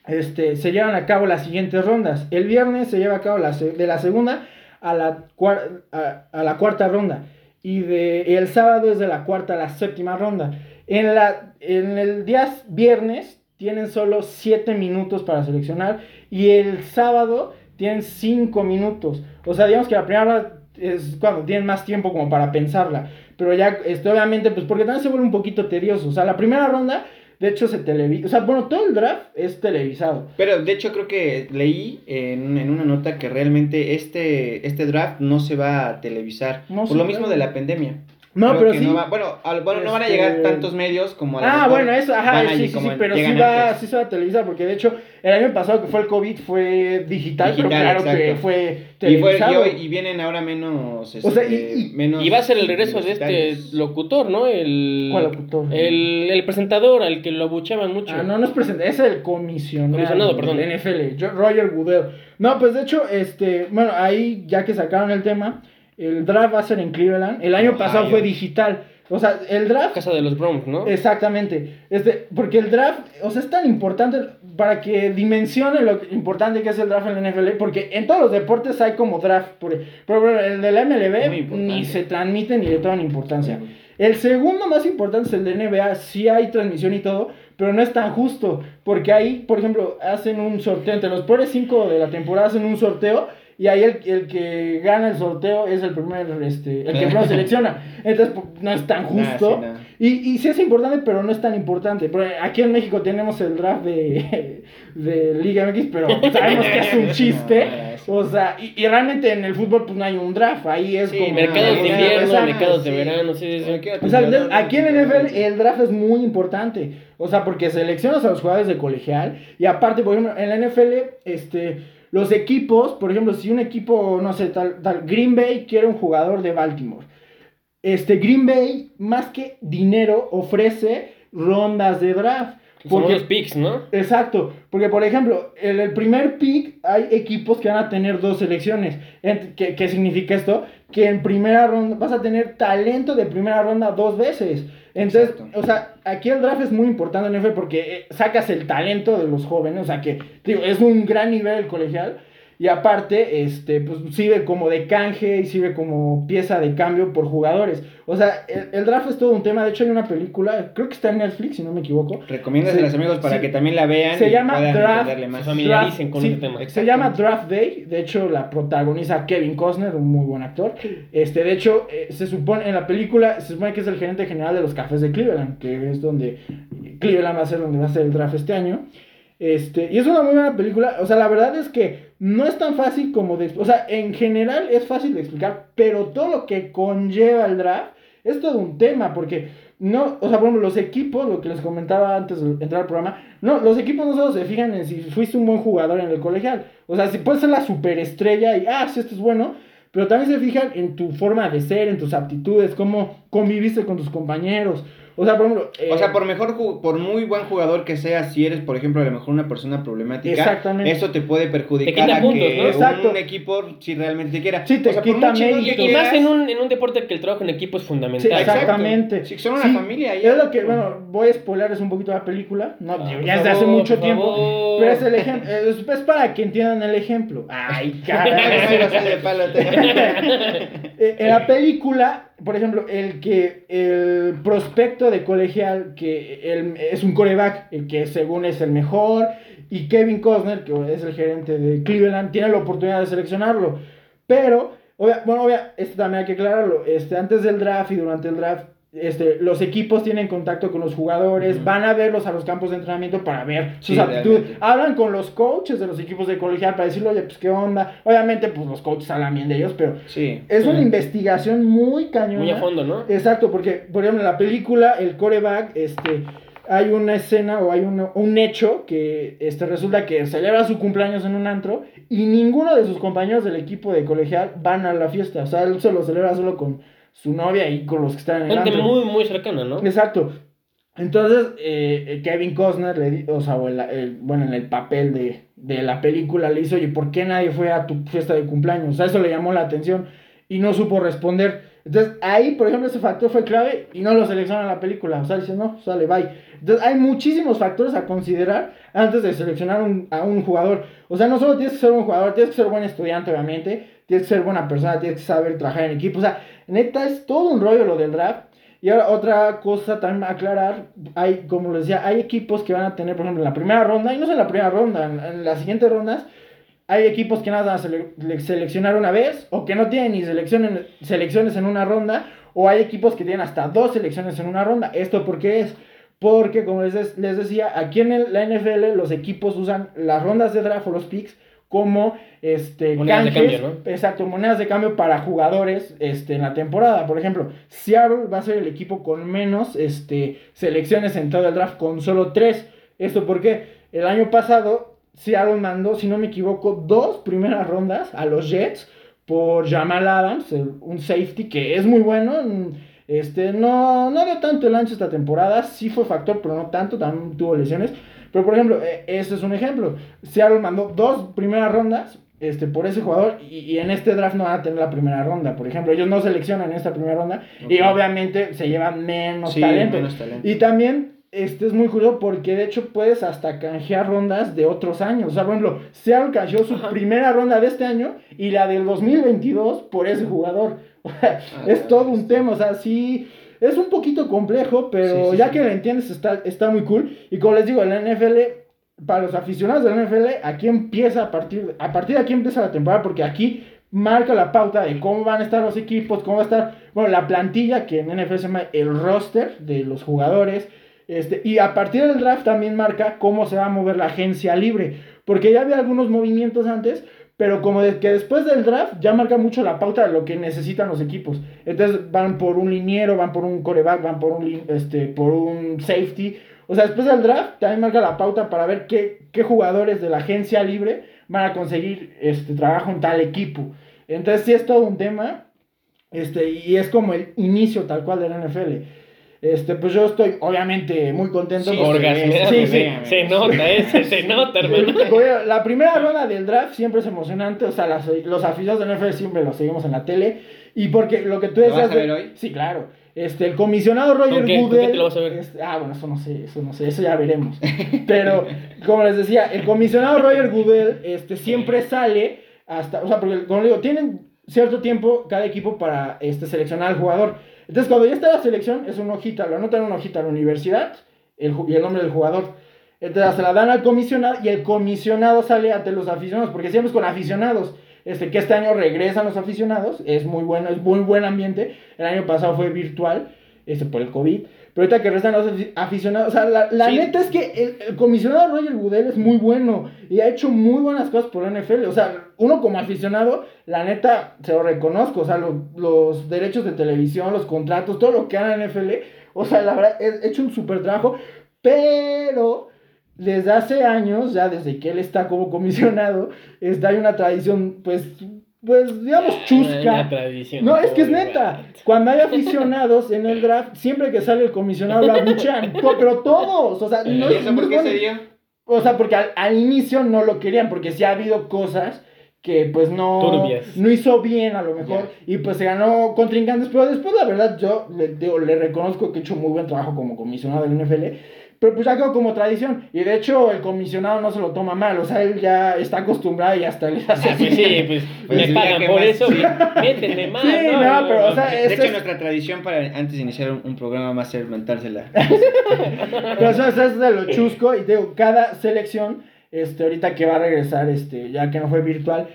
este, se llevan a cabo las siguientes rondas. El viernes se lleva a cabo la de la segunda a la, cuarta ronda. Y, de, el sábado es de la cuarta a la séptima ronda. En, la, en el día viernes tienen solo 7 minutos para seleccionar. Y el sábado tienen 5 minutos. O sea, digamos que la primera ronda es cuando tienen más tiempo como para pensarla. Pero ya, este, obviamente, pues porque también se vuelve un poquito tedioso. O sea, la primera ronda, de hecho, se televisa. O sea, bueno, todo el draft es televisado. Pero de hecho creo que leí en, en una nota que realmente este, este draft no se va a televisar. No por lo mismo de la pandemia. No, Creo pero sí. no va- bueno, al- bueno, no van a Este- llegar tantos medios como a lo Ah, mejor bueno, eso, ajá, sí, sí, sí, pero sí va, antes. sí se va a televisar, porque de hecho, el año pasado que fue el COVID fue digital, pero claro que exacto. fue Y, fue- televisado. y hoy- y vienen ahora menos. O sea, este, y- y- menos Y va a ser el regreso de este locutor, ¿no? El, ¿Cuál locutor? El, el presentador, al que lo abucheaban mucho. Ah, no, no es presente, es el comisionado, Comisionado, perdón. NFL, yo- Roger Goodell. No, pues de hecho, este, bueno, ahí ya que sacaron el tema, el draft va a ser en Cleveland. El año Ohio. pasado fue digital. O sea, el draft Casa de los Browns, ¿no? Exactamente. Este, porque el draft, o sea, es tan importante para que dimensione lo importante que es el draft en la NFL, porque en todos los deportes hay como draft, por- pero bueno, el de la MLB ni se transmite ni le toman importancia. El segundo más importante es el de NBA, sí hay transmisión y todo, pero no es tan justo, porque ahí, por ejemplo, hacen un sorteo, entre los peores cinco de la temporada hacen un sorteo, y ahí el, el que gana el sorteo es el primer, este, el que primero selecciona. Entonces, pues, no es tan Nah, justo. sí, nah. Y, y sí es importante, pero no es tan importante. Pero aquí en México tenemos el draft de, de Liga MX, pero sabemos que es un chiste. O sea, y, y realmente en el fútbol pues no hay un draft, ahí es Sí, como... mercados de invierno, mercados de verano, sí, sí, sí. O sea, aquí en el NFL el draft es muy importante. O sea, porque seleccionas a los jugadores de colegial. Y aparte, por ejemplo, en la NFL, este, los equipos, por ejemplo, si un equipo, no sé, tal, tal, Green Bay quiere un jugador de Baltimore. Este Green Bay, más que dinero, ofrece rondas de draft. Son los picks, ¿no? exacto, porque por ejemplo, en el primer pick hay equipos que van a tener dos selecciones. ¿Qué, qué significa esto? Que en primera ronda vas a tener talento de primera ronda dos veces. Entonces, Exacto. o sea, aquí el draft es muy importante en NFL porque eh, sacas el talento de los jóvenes, o sea que digo, es un gran nivel el colegial. Y aparte, este, pues sirve como de canje y sirve como pieza de cambio por jugadores. O sea, el, el draft es todo un tema. De hecho, hay una película, creo que está en Netflix, si no me equivoco. Recomiéndaselas Sí, amigos para sí. que también la vean Se y llama puedan Draft- entenderle más. Familiaricen con sí, ese tema. Se llama Draft Day, de hecho la protagoniza Kevin Costner, un muy buen actor. Este, de hecho, eh, se supone en la película se supone que es el gerente general de los Cafés de Cleveland, que es donde Cleveland va a ser donde va a ser el draft este año. Este, y es una muy buena película, o sea, la verdad es que no es tan fácil como de, o sea, en general es fácil de explicar, pero todo lo que conlleva el draft es todo un tema, porque no, o sea, por ejemplo, los equipos, lo que les comentaba antes de entrar al programa, no, los equipos no solo se fijan en si fuiste un buen jugador en el colegial, o sea, si puedes ser la superestrella y, ah, si esto es bueno, pero también se fijan en tu forma de ser, en tus aptitudes, cómo conviviste con tus compañeros, o sea, por ejemplo... O eh, sea, por mejor, por muy buen jugador que seas, si eres, por ejemplo, a lo mejor una persona problemática, Exactamente. eso te puede perjudicar Te a puntos, que ¿no? Exacto. un equipo, si realmente te quiera. Sí, te por quita que Y más en un, en un deporte que el trabajo en equipo es Sí, fundamental. Exacto. exactamente. Si son una familia, ya. Es lo que, bueno, voy a spoilearles un poquito la película. No, Ah, ya es de hace mucho tiempo. favor. Pero es el ejemplo. Es, es para que entiendan el ejemplo. Ay, caray. Eh, en la película, por ejemplo, el que el prospecto de colegial, que él es un coreback, el que según es el mejor, y Kevin Costner, que es el gerente de Cleveland, tiene la oportunidad de seleccionarlo. Pero, obvia- bueno, obvia, esto también hay que aclararlo, este, antes del draft y durante el draft, este, los equipos tienen contacto con los jugadores, van a verlos a los campos de entrenamiento para ver sus Sí, aptitudes. realmente. Hablan con los coaches de los equipos de colegial para decirle, oye, pues qué onda. Obviamente, pues los coaches hablan bien de ellos, pero Sí. es una investigación muy cañona. Muy a fondo, ¿no? Exacto, porque, por ejemplo, en la película, el coreback, este, hay una escena o hay un, un hecho que este, resulta que celebra su cumpleaños en un antro y ninguno de sus compañeros del equipo de colegial van a la fiesta. O sea, él se lo celebra solo con su novia y con los que están en el Gente antro. muy, muy cercana, ¿no? Exacto. Entonces, eh, Kevin Costner, le o sea, o el- el- bueno, en el papel de, de la película, le hizo, oye, ¿por qué nadie fue a tu fiesta de cumpleaños? O sea, eso le llamó la atención y no supo responder. Entonces, ahí, por ejemplo, ese factor fue clave y no lo selecciona en la película. O sea, dice, no, sale, bye. Entonces, hay muchísimos factores a considerar antes de seleccionar un- a un jugador. O sea, no solo tienes que ser un jugador, tienes que ser buen estudiante, obviamente. Tienes que ser buena persona, tienes que saber trabajar en equipo. O sea, neta, es todo un rollo lo del draft. Y ahora otra cosa también aclarar, hay, como les hay equipos que van a tener, por ejemplo, en la primera ronda, y no solo en la primera ronda, en, en las siguientes rondas, hay equipos que nada van a sele- le- seleccionar una vez, o que no tienen ni seleccionen- selecciones en una ronda, o hay equipos que tienen hasta dos selecciones en una ronda. ¿Esto por qué es? Porque, como les, les decía, aquí en la NFL los equipos usan las rondas de draft o los picks como este, Monedas de canjes, cambio, ¿no? exacto, monedas de cambio para jugadores este, en la temporada. Por ejemplo, Seattle va a ser el equipo con menos este, selecciones en todo el draft, con solo tres. ¿Esto porque El año pasado Seattle mandó, si no me equivoco, dos primeras rondas a los Jets por Jamal Adams, un safety que es muy bueno. mm, Este, no, no dio tanto el ancho esta temporada, sí fue factor, pero no tanto, también tuvo lesiones. Pero por ejemplo, eh, ese es un ejemplo. Seattle mandó dos primeras rondas este, por ese jugador y, y en este draft no van a tener la primera ronda. Por ejemplo, ellos no seleccionan en esta primera ronda y obviamente se llevan menos Sí, talento. menos talento. Y también este es muy curioso porque de hecho puedes hasta canjear rondas de otros años. O sea, por ejemplo, Seattle canjeó su Ajá. primera ronda de este año y la del 2022 por ese jugador. Ah, es todo un tema, o sea, sí, es un poquito complejo, pero Sí, sí, ya sí. que lo entiendes está, está muy cool. Y como les digo, la NFL, para los aficionados de la NFL, aquí empieza a partir, a partir de aquí empieza la temporada, porque aquí marca la pauta de cómo van a estar los equipos, cómo va a estar, bueno, la plantilla, que en NFL se llama el roster de los jugadores. Este, y a partir del draft también marca cómo se va a mover la agencia libre. Porque ya había algunos movimientos antes, pero como de que después del draft ya marca mucho la pauta de lo que necesitan los equipos. Entonces van por un liniero, van por un coreback, van por un, este, por un safety. O sea, después del draft también marca la pauta para ver qué, qué jugadores de la agencia libre van a conseguir este trabajo en tal equipo. Entonces sí es todo un tema, este, y es como el inicio tal cual de la NFL. Este, pues yo estoy obviamente muy contento. Sí, porque- orgasmeado, sí, sí. se, se nota, ese se nota, hermano. Oye, La primera ronda del draft siempre es emocionante, o sea, las- los aficionados del NFL siempre los seguimos en la tele. Y porque lo que tú ¿Lo decías. vas a ver hoy? Sí, claro. Este, el comisionado Roger ¿Con qué? ¿Con Goodell. qué te lo vas a ver? este, ah, bueno, eso no sé, eso no sé, eso ya veremos. Pero, como les decía, el comisionado Roger Goodell este, siempre sale hasta. O sea, porque, como digo, tienen cierto tiempo cada equipo para este, seleccionar al jugador. Entonces, cuando ya está la selección, es una hojita, lo anotan una hojita a la universidad el, y el nombre del jugador. Entonces se la dan al comisionado y el comisionado sale ante los aficionados, porque siempre es con aficionados. Este, que este año regresan los aficionados, es muy bueno, es muy buen ambiente. El año pasado fue virtual, este, por el COVID. Pero ahorita que regresan los afi- aficionados, o sea, la, la Sí. neta es que el, el comisionado Roger Goodell es muy bueno y ha hecho muy buenas cosas por la NFL. O sea, uno como aficionado, la neta, se lo reconozco. O sea, lo- los derechos de televisión, los contratos, todo lo que haga la NFL, o sea, la verdad, he hecho un súper trabajo. Pero desde hace años, ya desde que él está como comisionado, está, hay una tradición, pues, pues digamos, Una chusca. tradición. No, es que es neta. Cuando hay aficionados en el draft, siempre que sale el comisionado lo abuchean. To- Pero todos. O sea, no ¿Y es eso por no qué es se bueno. dio? O sea, porque al, al inicio no lo querían, porque sí ha habido cosas que pues no, Turbias. no hizo bien a lo mejor y pues se ganó contrincantes, pero después la verdad yo le, digo, le reconozco que he hecho muy buen trabajo como comisionado del NFL, pero pues ya quedó como tradición y de hecho el comisionado no se lo toma mal, o sea, él ya está acostumbrado y hasta le hace Ah, pues sí, pues Pues me pagan por más, eso, sí. métele más, Sí, ¿no? no, pero, o sea, De hecho, es- nuestra tradición para antes de iniciar un, un programa a ser mentársela. Pero eso, eso es de lo chusco. Y te digo, cada selección, este, ahorita que va a regresar, este, ya que no fue virtual,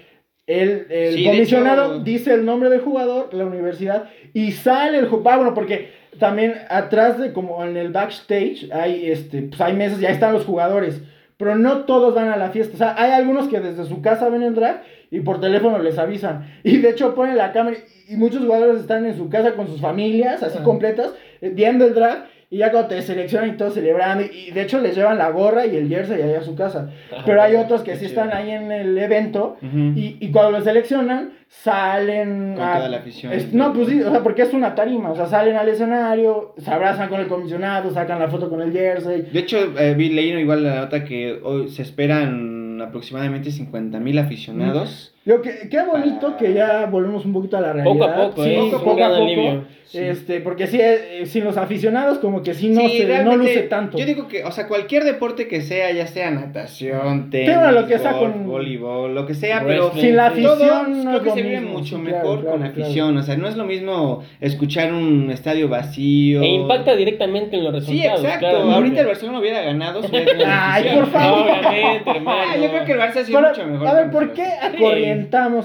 el, el Sí, comisionado hecho- dice el nombre del jugador, la universidad, y sale el jugador. Ah, bueno, porque también atrás de como en el backstage hay este, pues hay mesas y ahí están los jugadores. Pero no todos van a la fiesta. O sea, hay algunos que desde su casa ven el draft y por teléfono les avisan. Y de hecho ponen la cámara y muchos jugadores están en su casa con sus familias, así completas, eh, viendo el draft. Y ya cuando te seleccionan y todos celebrando, y de hecho les llevan la gorra y el jersey ahí a su casa. Ajá. Pero hay otros que sí chido. están ahí en el evento y, y cuando los seleccionan, salen Con toda la afición. es- no, pues sí, o sea, porque es una tarima. O sea, salen al escenario, se abrazan con el comisionado, sacan la foto con el jersey. De hecho, eh, vi, leí igual la nota que hoy se esperan aproximadamente 50 mil aficionados. Yo, que, qué bonito que ya volvemos un poquito a la realidad. Poco a poco, sí, ¿eh? poco, poco a poco. Sí. Este, porque sí, eh, sin los aficionados, como que sí no, Sí, se, no luce tanto. Yo digo que, o sea, cualquier deporte que sea, ya sea natación, tenis, lo que sea con- voleibol, lo que sea, pero. Sin la sí. afición todo no creo es que lo se vive mismo, mucho sí, mejor claro, con claro, afición, o sea, no es lo mismo escuchar un estadio vacío. E impacta directamente en los Sí, resultados. exacto. claramente. Ahorita el Barcelona hubiera ganado. si Ay, por favor. Obviamente, hermano. Ah, yo creo que el Barça sí es Pero, mucho mejor. a ver, ¿por qué afición.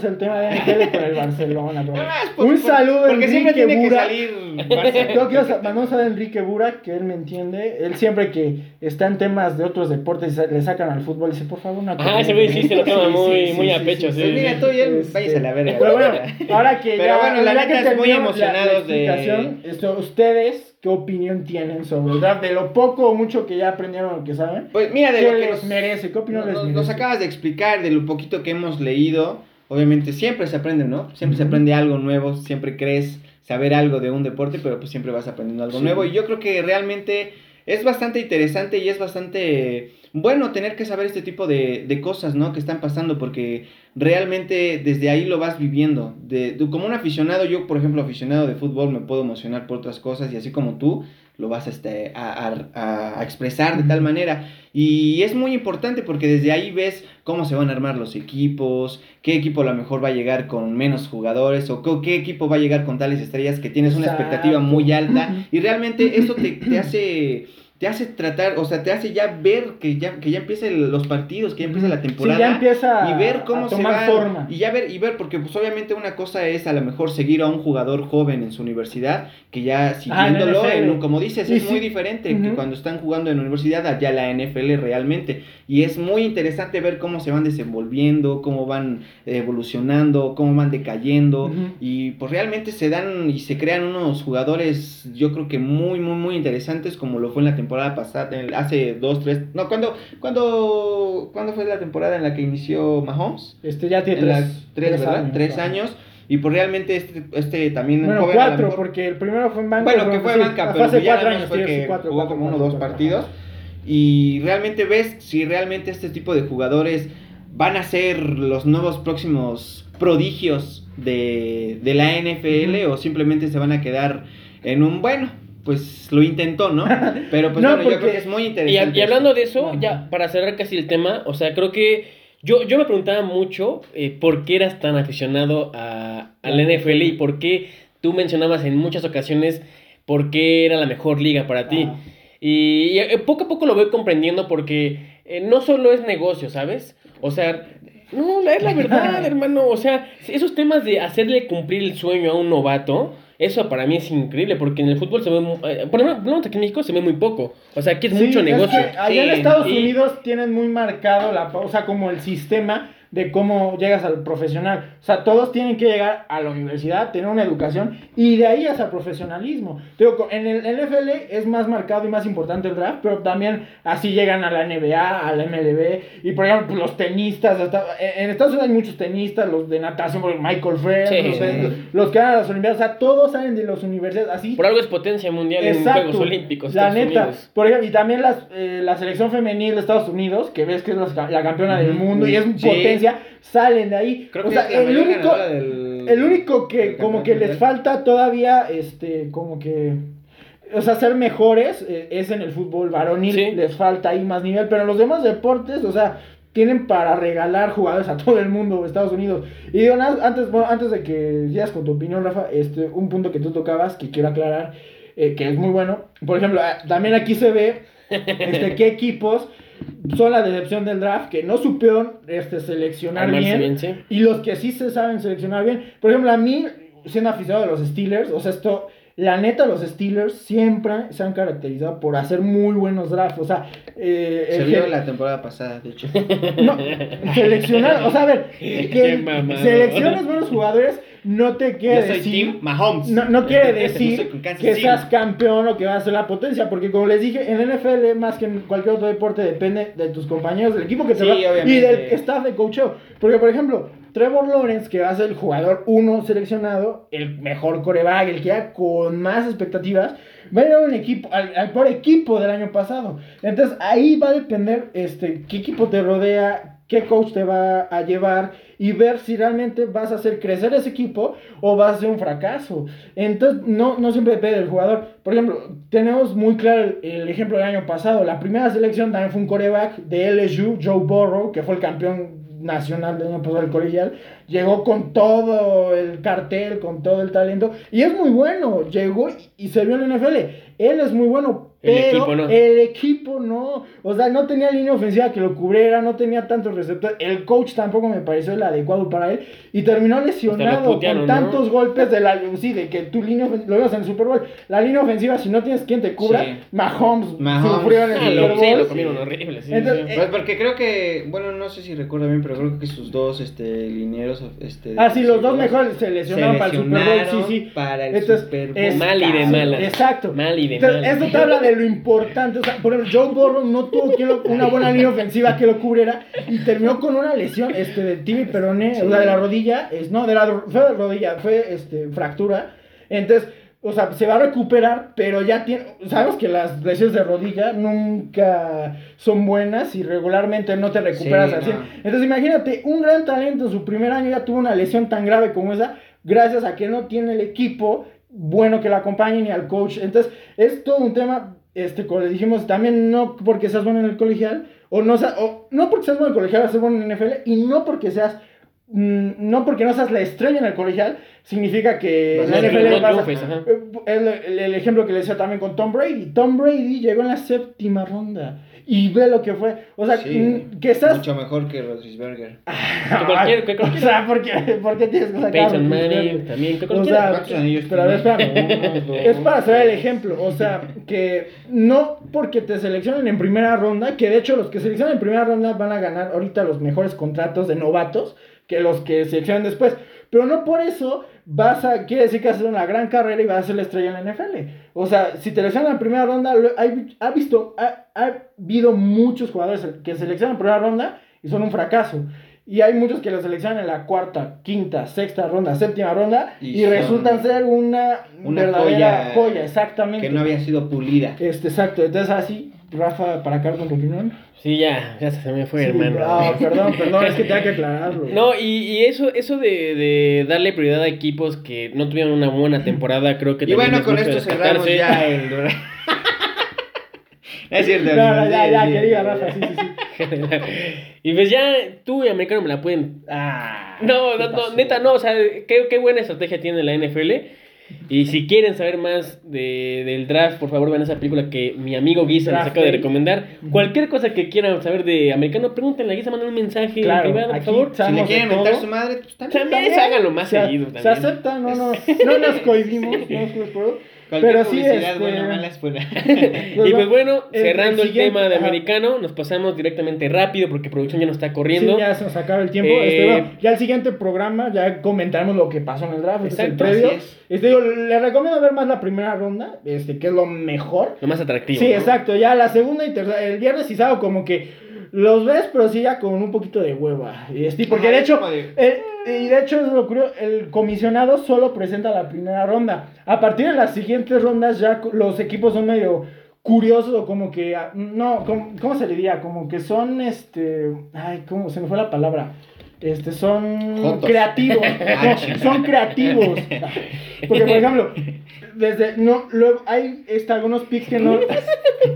El tema de NFL con el Barcelona? bro? No, Un saludo siempre Enrique que salir Barça. Yo quiero saludo a Enrique Bura, que él me entiende. Él siempre que está en temas de otros deportes y le sacan al fútbol, dice, por favor, una Ah, ese güey sí se lo toma muy, sí, muy sí, a pecho, sí, sí. Pues mira, tú y él, Este, váyase a la verga. Pero bueno, ahora que Pero ya, bueno, la neta, muy la- la emocionados de- esto, ¿Ustedes qué opinión tienen sobre el draft? De lo poco o mucho que ya aprendieron o que saben. Pues mira, de ¿Qué lo que les nos, merece? ¿Qué opinión nos, les nos- merece? nos acabas de explicar, de lo poquito que hemos leído, obviamente siempre se aprende, ¿no? Siempre se aprende algo nuevo, siempre crees saber algo de un deporte, pero pues siempre vas aprendiendo algo Sí. nuevo. Y yo creo que realmente es bastante interesante y es bastante bueno tener que saber este tipo de, de cosas, ¿no? Que están pasando, porque realmente desde ahí lo vas viviendo. De, tú como un aficionado, yo por ejemplo aficionado de fútbol me puedo emocionar por otras cosas y así como tú lo vas este, a, a- a expresar de tal manera. Y es muy importante porque desde ahí ves cómo se van a armar los equipos, qué equipo a lo mejor va a llegar con menos jugadores o co- qué equipo va a llegar con tales estrellas que tienes una Exacto. expectativa muy alta. Y realmente eso te, te hace... Te hace tratar, o sea, te hace ya ver que ya, que ya empiecen los partidos, que ya empieza la temporada Sí, ya empieza y ver cómo a se tomar va forma. y ya ver y ver porque pues obviamente una cosa es a lo mejor seguir a un jugador joven en su universidad que ya Ah, en siguiéndolo en como dices es sí. muy diferente que cuando están jugando en la universidad allá la NFL realmente y es muy interesante ver cómo se van desenvolviendo cómo van evolucionando cómo van decayendo y pues realmente se dan y se crean unos jugadores yo creo que muy muy muy interesantes como lo fue en la temporada pasada, en- hace dos, tres, no, ¿cuándo, cuándo, cuándo fue la temporada en la que inició Mahomes? Este ya tiene En tres, tres, ¿verdad? Tres ajá. años. Y pues realmente este, este también Bueno, joven, cuatro, porque el primero fue en banca. Bueno, que fue sí, banca, pero hace ya cuatro años, fue que cuatro, jugó cuatro, como uno o dos partidos. Y realmente ves si realmente este tipo de jugadores van a ser los nuevos próximos prodigios de, de la NFL o simplemente se van a quedar en un bueno, pues lo intentó, ¿no? Pero pues No, bueno, yo creo que es muy interesante. y hablando de eso, ya para cerrar casi el tema, o sea, creo que yo, yo me preguntaba mucho eh, por qué eras tan aficionado a, a la NFL y por qué tú mencionabas en muchas ocasiones por qué era la mejor liga para ti. Y, y, eh, poco a poco lo voy comprendiendo porque eh, no solo es negocio, ¿sabes? O sea, no, es la verdad, hermano. O sea, esos temas de hacerle cumplir el sueño a un novato, eso para mí es increíble porque en el fútbol se ve, mu- eh, por lo menos aquí en México se ve muy poco. O sea, aquí es Sí, mucho es negocio. que allá en Estados y- Unidos tienen muy marcado la, o sea, como el sistema de cómo llegas al profesional. O sea, todos tienen que llegar a la universidad, tener una educación y de ahí hasta el profesionalismo. Digo, en el NFL es más marcado y más importante el draft, pero también así llegan a la NBA, a la MLB y por ejemplo pues, los tenistas, hasta, en Estados Unidos hay muchos tenistas, los de natación, Michael Phelps, Sí, los, de- sí. los que van a las Olimpiadas, o sea, todos salen de las universidades así. Por algo es potencia mundial en Juegos Olímpicos. La Estados neta. Unidos. Por ejemplo, y también las, eh, la selección femenil de Estados Unidos, que ves que es la, la campeona del mundo y es sí. potencia, salen de ahí. Creo o que sea, el único, ganadora del- el único que como que les falta todavía, este, como que, o sea, ser mejores eh, es en el fútbol varonil, Sí. les falta ahí más nivel, pero los demás deportes, o sea, tienen para regalar jugadores a todo el mundo Estados Unidos. Y digo, antes, bueno, antes de que sigas con tu opinión, Rafa, este, un punto que tú tocabas que quiero aclarar, eh, que es muy bueno. Por ejemplo, también aquí se ve este, qué equipos son la decepción del draft, que no supieron este, seleccionar Armarse bien, bien, sí. y los que sí se saben seleccionar bien. Por ejemplo, a mí, siendo aficionado de los Steelers, o sea, esto, la neta, los Steelers siempre se han caracterizado por hacer muy buenos drafts. O sea, eh, Se vio la temporada pasada, de hecho. no, seleccionar, o sea, a ver, que selecciones buenos jugadores no te quiere Yo soy decir. Team Mahomes. No, no quiere Yo decir que City. seas campeón o que vas a ser la potencia, porque como les dije, en NFL, más que en cualquier otro deporte, depende de tus compañeros, del equipo que te Sí, va y obviamente. del staff de coacheo. Porque, por ejemplo, Trevor Lawrence, que va a ser el jugador uno seleccionado, el mejor coreback, el que ya con más expectativas, va a ir a un equipo, al, al peor equipo del año pasado. Entonces, ahí va a depender este, qué equipo te rodea, qué coach te va a llevar y ver si realmente vas a hacer crecer ese equipo o va a ser un fracaso. Entonces, no, no siempre depende del jugador. Por ejemplo, tenemos muy claro el, ejemplo del año pasado. La primera selección también fue un coreback de LSU, Joe Burrow, que fue el campeón nacional del año pasado del colegial. Llegó con todo el cartel, con todo el talento. Y es muy bueno. Llegó y se vio en la NFL. Él es muy bueno. El equipo no. el equipo no. O sea, no tenía línea ofensiva que lo cubriera, no tenía tantos receptores. El coach tampoco me pareció el adecuado para él. Y terminó lesionado putearon, con ¿no? tantos golpes de la sí, de que tu línea ofensiva, lo vimos en el Super Bowl. La línea ofensiva, si no tienes quien te cubra, Sí. Mahomes, Mahomes, sufrió en el Ah, Super Bowl. sí, lo comieron horrible. Sí, Entonces, sí. Pues porque creo que, bueno, no sé si recuerdo bien, pero creo que sus dos este, linieros. Este, Ah, sí, los dos mejores se lesionaron para el Super Bowl, sí, sí. Para el Entonces, Super Bowl. es- Mal y de malas. Exacto. Mal y de Entonces, malas. Eso te habla de lo importante. O sea, por ejemplo, Joe Burrow no tuvo quien lo- una buena línea ofensiva que lo cubriera y terminó con una lesión este, de Timmy Perone, o sea, de la rodilla. Es, no, de la fue de rodilla, fue este, fractura. Entonces, o sea, se va a recuperar, pero ya tiene. Sabemos que las lesiones de rodilla nunca son buenas y regularmente no te recuperas Sí, 100. no. Entonces, imagínate, un gran talento en su primer año ya tuvo una lesión tan grave como esa, gracias a que no tiene el equipo bueno que la acompañe ni al coach. Entonces, es todo un tema, este, como le dijimos, también no porque seas bueno en el colegial, o no, o no porque seas bueno en el colegial, vas a ser bueno en el NFL, y no porque seas, mm, no porque no seas la estrella en el colegial, significa que en la NFL no vas a- triunfes, ajá. el, el- el ejemplo que le decía también con Tom Brady. Tom Brady llegó en la séptima ronda. Y ve lo que fue. O sea, Sí, que estás. Mucho mejor que Rodríguez Que cualquier- que o cualquier- sea, ¿por qué, por qué tienes que sacar Roethlisberger? Manning también. Que O sea, ¿Cuántos anillos pero a ver, espérame. Es para hacer el ejemplo. O sea, que no porque te seleccionen en primera ronda, que de hecho los que seleccionan en primera ronda van a ganar ahorita los mejores contratos de novatos que los que seleccionan después. Pero no por eso vas a, quiere decir que vas a hacer una gran carrera y vas a ser la estrella en la NFL. O sea, si te seleccionan en la primera ronda, hay- ha visto, ha, ha habido muchos jugadores que seleccionan en primera ronda y son un fracaso. Y hay muchos que lo seleccionan en la cuarta, quinta, sexta ronda, séptima ronda y, resultan ser una, una verdadera joya joya, exactamente. Que no había sido pulida. Este, exacto. Entonces, así, Rafa, para acá con tu opinión. Sí, ya, ya se me fue, Sí, hermano. ah, perdón, perdón, es que tenía que aclararlo. No, y, y eso, eso de, de darle prioridad a equipos que no tuvieron una buena temporada, creo que Y también bueno, con esto cerramos ya el. es cierto, No, no, ya, ya, que diga. Rafa, sí, sí, sí. y pues ya tú y americano me la pueden. Ah, No, ¿qué no, no, neta, no, o sea, qué, qué buena estrategia tiene la NFL. Y si quieren saber más de, del draft, por favor vean esa película que mi amigo Guisa les Draft acaba de recomendar. Cualquier cosa que quieran saber de americano, pregúntenle a Guisa, manden un mensaje Claro, privado, por aquí favor. Si le quieren mentar su madre, pues también. También háganlo más se, seguido. Se también. acepta, no, no, no nos cohibimos, no nos cohibimos. Cualquier Pero sí, publicidad, este, buena o mala, es buena. y pues bueno, el- cerrando el tema de ajá. americano, nos pasamos directamente rápido porque producción ya nos está corriendo. Sí, ya se nos acaba el tiempo. Eh, Este, bueno, ya el siguiente programa ya comentaremos lo que pasó en el draft. Este es el Exacto, previo. es. Este, digo, le recomiendo ver más la primera ronda, este, que es lo mejor. Lo más atractivo. Sí, ¿no? exacto. Ya la segunda y tercera, el viernes y sábado como que los ves, pero sí ya con un poquito de hueva. Y este, porque de hecho, como el- y de hecho es lo curioso, el comisionado solo presenta la primera ronda. A partir de las siguientes rondas ya los equipos son medio curiosos o como que ah, no, ¿cómo, cómo se le diría? Como que son este, ay, cómo se me fue la palabra. Este, son creativos. No, son creativos. Porque, por ejemplo, desde. No, luego hay este, algunos picks que no.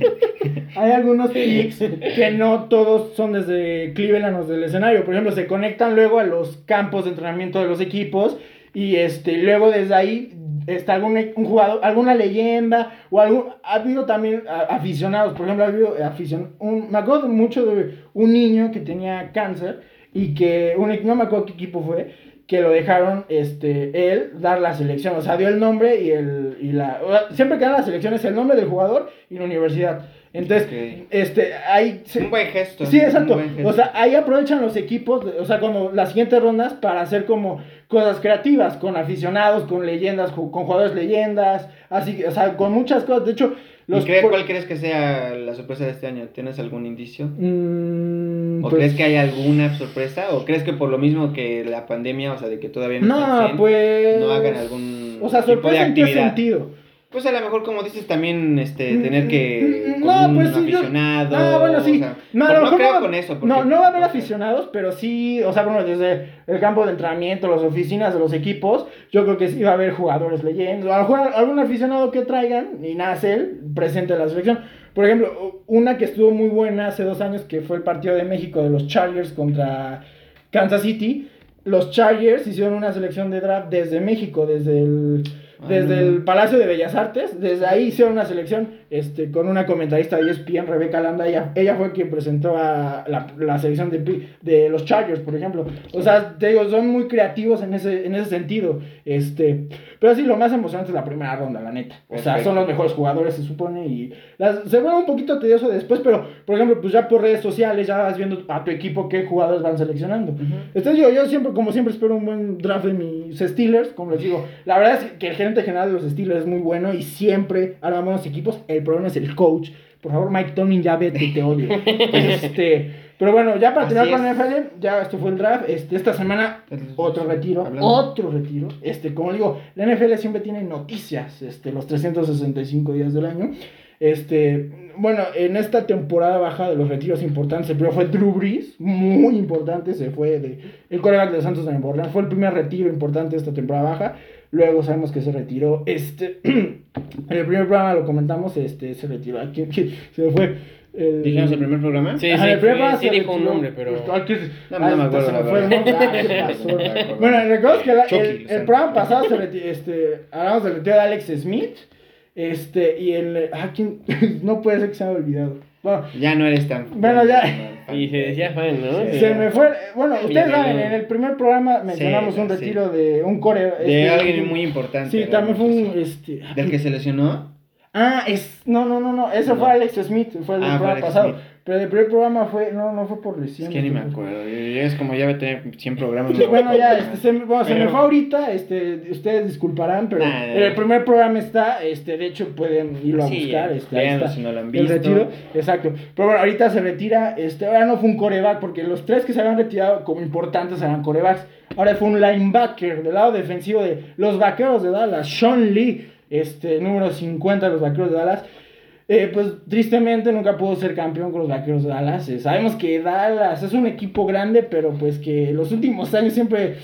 hay algunos picks que no todos son desde Cleveland o del escenario. Por ejemplo, se conectan luego a los campos de entrenamiento de los equipos. Y este, luego desde ahí está algún un jugador, alguna leyenda. O algún. Ha habido también aficionados. Por ejemplo, ha habido afición. Un, me acuerdo mucho de un niño que tenía cáncer. Y que. Un, no me acuerdo qué equipo fue que lo dejaron este él dar la selección, o sea, dio el nombre y el y la siempre que dan la selección es el nombre del jugador y la universidad. Entonces, este ahí se- Un buen gesto. Sí, exacto. O sea, ahí aprovechan los equipos, o sea, cuando las siguientes rondas para hacer como cosas creativas con aficionados, con leyendas, con jugadores leyendas, así, o sea, con muchas cosas. De hecho, ¿Y los cree- por- ¿Cuál crees que sea la sorpresa de este año? ¿Tienes algún indicio? Mm, ¿O pues- crees que hay alguna sorpresa? ¿O crees que por lo mismo que la pandemia, o sea, de que todavía no, No, pues no hagan algún O sea, tipo de sorpresa en qué actividad? sentido? Pues a lo mejor, como dices, también este, Mm, tener que. mm, con no, un pues sí, yo- aficionado. Ah, bueno, sí. o sea, no, no mejor creo con eso. porque- no, no va a haber no aficionados, pero sí, o sea, bueno, desde el campo de entrenamiento, las oficinas de los equipos, yo creo que sí va a haber jugadores leyendo. Algún aficionado que traigan y nace él presente en la selección. Por ejemplo, una que estuvo muy buena hace dos años, que fue el partido de México de los Chargers contra Kansas City. Los Chargers hicieron una selección de draft desde México, desde el, desde el Palacio de Bellas Artes. Desde ahí hicieron una selección este, con una comentarista de ESPN, Rebeca Landa. Ella, ella fue quien presentó a la, la selección de, de los Chargers, por ejemplo. O sea, te digo, son muy creativos en ese, en ese sentido. Este, pero sí, lo más emocionante es la primera ronda, la neta. O sea, Perfecto. son los mejores jugadores, se supone. Y las, se vuelve un poquito tedioso después, pero, por ejemplo, pues ya por redes sociales ya vas viendo a tu equipo qué jugadores van seleccionando. Ujú. Entonces yo, yo siempre, como siempre, espero un buen draft de mis Steelers. Como les digo, la verdad es que el gerente general de los Steelers es muy bueno y siempre arma buenos equipos. El problema es el coach. Por favor, Mike Tomlin, ya vete, te odio. este, pero bueno, ya para terminar con el NFL, ya esto fue el draft. Este, esta semana, otro retiro. Hablando. Otro retiro. Este, como digo, la NFL siempre tiene noticias este, los 365 días del año. Este, bueno, en esta temporada baja de los retiros importantes, el primero fue Drew Brees, muy importante, se fue de, el coreback de Santos de Nueva Orleans, fue el primer retiro importante de esta temporada baja. Luego sabemos que se retiró, este, en el primer programa lo comentamos, este, se retiró, aquí, aquí, se me fue. El, ¿Dijimos el primer programa? Sí, Ajá, sí, el primer fue- programa sí se dijo un retiró. nombre, pero... No, me acuerdo, se fue el nombre. Ah. Bueno, recuerdo que la- Chucky, el, programa pasado se reti- este, hablamos del retiro de Alex Smith. Este, y el. Ah, ¿quién? no puede ser que se me haya olvidado. Bueno, Ya no eres tan. Bueno, ya. Y se decía fan, ¿no? se me fue. Bueno, ustedes saben, en el primer programa mencionamos Sí, un sí. retiro de un core. De este, alguien muy importante. Sí, también fue un. Este, ¿Del que se lesionó? Ah, es. No, no, no, no. Ese No. fue Alex Smith, fue el del Ah, programa Alex pasado. Smith. Pero el primer programa fue. No, no fue por lesión. Es que ni me acuerdo. Es como ya tener 100 programas. Sí, bueno, ya, este, se, me- bueno, se me Pero- fue ahorita, este, ustedes disculparán, pero Nah, el primer programa está, este, de hecho pueden irlo a buscar, este, está, si no lo han el visto. retiro, exacto, pero bueno, ahorita se retira, este, ahora no fue un coreback, porque los tres que se habían retirado como importantes eran corebacks, ahora fue un linebacker del lado defensivo de los vaqueros de Dallas, Sean Lee, este, número 50 de los vaqueros de Dallas, eh, pues tristemente nunca pudo ser campeón con los vaqueros de Dallas. Eh, sabemos que Dallas es un equipo grande, pero pues que los últimos años siempre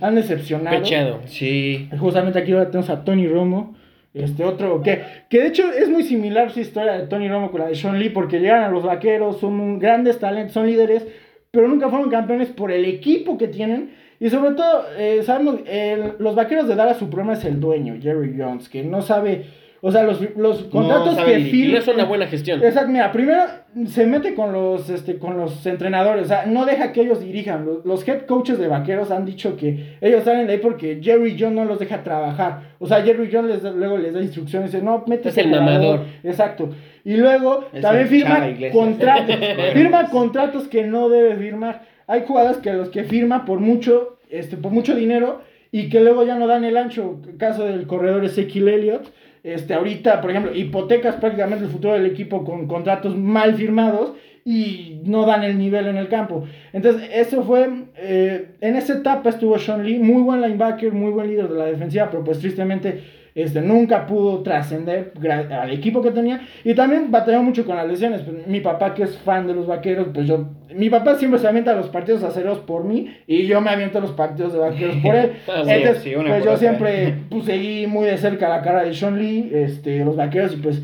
han decepcionado. Pechado. Sí. Justamente aquí ahora tenemos a Tony Romo. Este otro, que, que de hecho es muy similar su historia de Tony Romo con la de Sean Lee, porque llegan a los vaqueros, son un- grandes talentos, son líderes, pero nunca fueron campeones por el equipo que tienen. Y sobre todo, eh, sabemos, el- los vaqueros de Dallas, su problema es el dueño, Jerry Jones, que no sabe, o sea, los, los contratos que. Y no firma. es una buena gestión. Exacto, mira, primero se mete con los, este, con los entrenadores, o sea, no deja que ellos dirijan. Los, los head coaches de vaqueros han dicho que ellos salen de ahí porque Jerry John no los deja trabajar. O sea, Jerry John les, da- luego les da instrucciones, dice, no, métete Es el jugador". mamador. Exacto. Y luego Es también firma contratos, firma contratos que no debe firmar. Hay jugadores que los que firma por mucho, este, por mucho dinero y que luego ya no dan el ancho. Caso del corredor Ezequiel Elliott. Este, ahorita, por ejemplo, hipotecas prácticamente el futuro del equipo con contratos mal firmados y no dan el nivel en el campo. Entonces, eso fue, eh, en esa etapa estuvo Sean Lee, muy buen linebacker, muy buen líder de la defensiva, pero pues tristemente este, nunca pudo trascender al equipo que tenía. Y también batalló mucho con las lesiones. Pues, mi papá, que es fan de los vaqueros, pues yo. Mi papá siempre se avienta los partidos aceros por mí y yo me aviento los partidos de vaqueros por él. Ah. Entonces, pues yo siempre pues, seguí muy de cerca la cara de Sean Lee, este, los vaqueros, y pues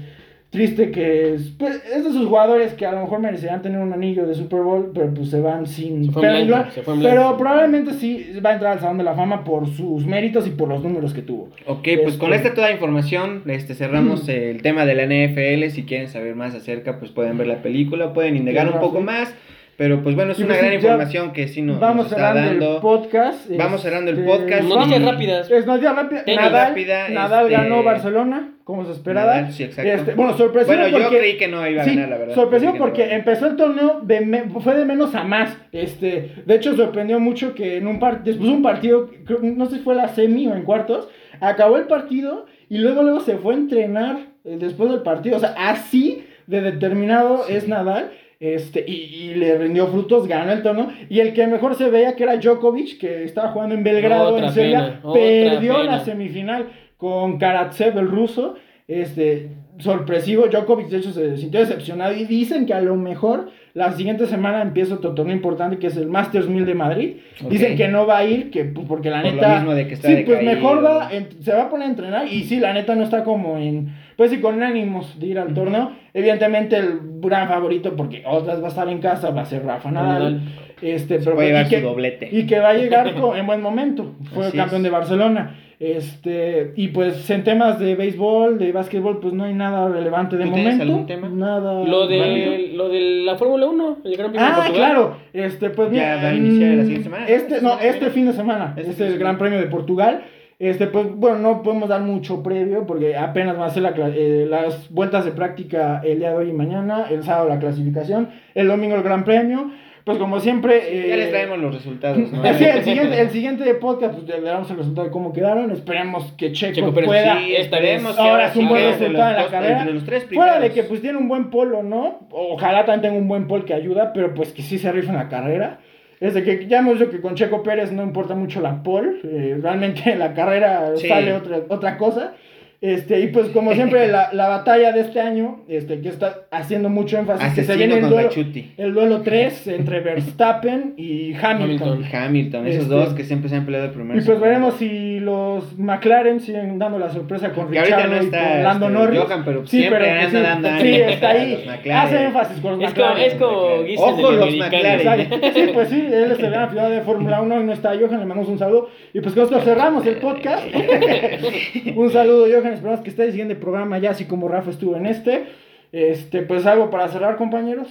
triste que es, pues, es de esos jugadores que a lo mejor merecerían tener un anillo de Super Bowl, pero pues se van sin. Se pero, blanco, se probablemente sí va a entrar al Salón de la Fama por sus méritos y por los números que tuvo. Ok, pues con Este- esta toda información este, cerramos el tema de la NFL. Si quieren saber más acerca, pues pueden ver la película, pueden indagar un poco más. Pero pues bueno, es Y una pues, gran información que sí nos, Vamos nos está cerrando el dando. podcast. Vamos cerrando el este, podcast. Noticias vamos- rápidas. Es noticia rápida. Nadal, rápida, Nadal este- ganó Barcelona, como se esperaba. Nadal, sí, exacto. Este, bueno, sorpresivo Bueno, yo porque... creí que no iba a Sí, ganar, la verdad. sorpresivo no porque empezó el torneo, de me- fue de menos a más. Este, de hecho, sorprendió mucho que en un par después de un partido, no sé si fue la semi o en cuartos, acabó el partido y luego, luego se fue a entrenar eh, después del partido. O sea, así de determinado es Nadal. Este, y, y le rindió frutos, ganó el torneo. Y el que mejor se veía que era Djokovic, que estaba jugando en Belgrado, Otra en Serbia, perdió pena. la semifinal con Karatsev, el ruso. Este, sorpresivo, Djokovic de hecho se sintió decepcionado y dicen que a lo mejor la siguiente semana empieza otro torneo importante que es el Masters 1000 de Madrid. Dicen que no va a ir, que pues, porque la Por lo neta mismo de que está sí, pues mejor va, se va a poner a entrenar y sí, la neta no está como en pues sí con ánimos de ir al torneo. Evidentemente el gran favorito porque otras va a estar en casa va a ser Rafa Nadal. Este, Se pero puede llevar y que- su doblete. y que va a llegar con- en buen momento. Fue Así campeón es. de Barcelona. Este, y pues en temas de béisbol, de básquetbol, pues no hay nada relevante de ¿Tú tienes momento. algún tema? Nada. Lo de, lo de la Fórmula 1, el Gran Premio de Ah, Portugal. claro. Este, pues Ya mira, va a iniciar la mm, siguiente semana. Este, no, Este este fin de semana. Este Este, es de el semana. Gran Premio de Portugal. Este, pues bueno, no podemos dar mucho previo porque apenas va a ser la eh, las vueltas de práctica el día de hoy y mañana, el sábado la clasificación, el domingo el Gran Premio. Pues como siempre... Ya eh, les traemos los resultados, ¿no? Sí, el siguiente, el siguiente podcast, pues le damos el resultado de cómo quedaron. Esperemos que Checo, Checo pueda. Sí, esperemos vez. que Ahora es un buen resultado en la carrera. entre los tres Fuera de que pues tiene un buen polo, ¿no? Ojalá también tenga un buen pole que ayuda, pero pues que sí se rifa en la carrera. Es de que ya hemos dicho que con Checo Pérez no importa mucho la pole, eh, realmente en la carrera Sí. sale otra, otra cosa. Este, y pues como siempre la, la batalla de este año, este, que está haciendo mucho énfasis, que se Asesino viene el duelo, el duelo 3 entre Verstappen y Hamilton. Hamilton. Hamilton, esos Este- dos que siempre se han peleado el primer Y pues veremos si los McLaren siguen dando la sorpresa con Que Richard no y está, con Lando este, Norris. Johan, pero siempre anda sí, dando sí, está ahí. McLaren. Hace énfasis con los Es como, McLaren. es como Ojo, los. McLaren. Exacto. Sí, pues sí, él es el gran aficionado de Fórmula 1 y no está Johan, le mandamos un saludo. Y pues con esto cerramos el podcast. un saludo, Johan, esperamos que esté el siguiente programa ya, así como Rafa estuvo en este. Este, pues algo para cerrar, compañeros.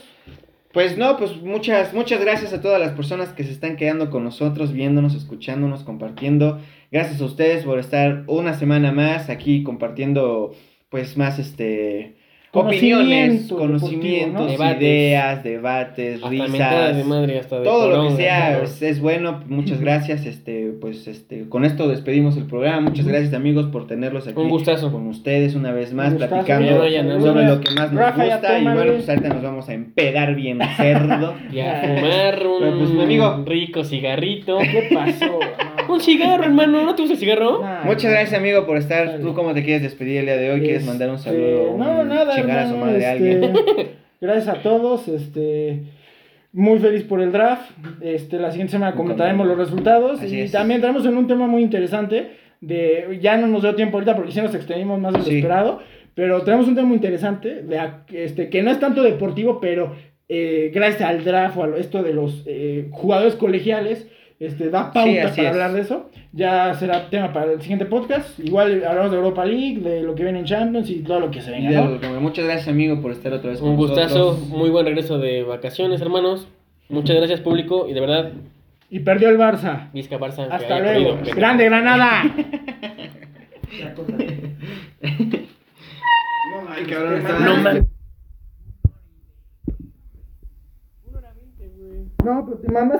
Pues no, pues muchas, muchas gracias a todas las personas que se están quedando con nosotros, viéndonos, escuchándonos, compartiendo. Gracias a ustedes por estar una semana más aquí compartiendo pues más este opiniones, conocimientos, ¿no? Debates. ideas, debates, risas, de madre, hasta de todo lo que sea es, es bueno. Muchas gracias, este, pues, este, con esto despedimos el programa. Muchas gracias amigos por tenerlos aquí Un gustazo. con ustedes una vez más Un gustazo. platicando no sobre lo que más nos Rafa, gusta y bueno, pues ahorita nos vamos a empedar bien cerdo. Y a fumar un Pero, pues, mi amigo. rico cigarrito. ¿Qué pasó? Un cigarro, hermano. ¿No te gusta el cigarro? Nah, Muchas gracias amigo por estar. Dale. ¿Tú cómo te quieres despedir el día de hoy? ¿Quieres Este, mandar un saludo? No, un nada, Chingar a su hermano, madre a este, alguien. Gracias a todos, este muy feliz por el draft. Este, la siguiente semana comentaremos los resultados Así y es. también entramos en un tema muy interesante de ya no nos dio tiempo ahorita porque sí nos extendimos más de lo Sí. esperado, pero tenemos un tema muy interesante de este que no es tanto deportivo, pero eh, gracias al draft o a esto de los eh, jugadores colegiales este, da pauta Sí, para es. hablar de eso. Ya será tema para el siguiente podcast. Igual hablamos de Europa League, de lo que viene en Champions y todo lo que se venga. ¿no? Muchas gracias amigo por estar otra vez con Un gustazo. nosotros. Muy buen regreso de vacaciones, hermanos. Muchas gracias, público. Y de verdad, Y perdió el Barça. Vizca Barça. que Hasta luego. perdido. Grande Granada. Ay, cabrón, estaba- No. No, pero te mamaste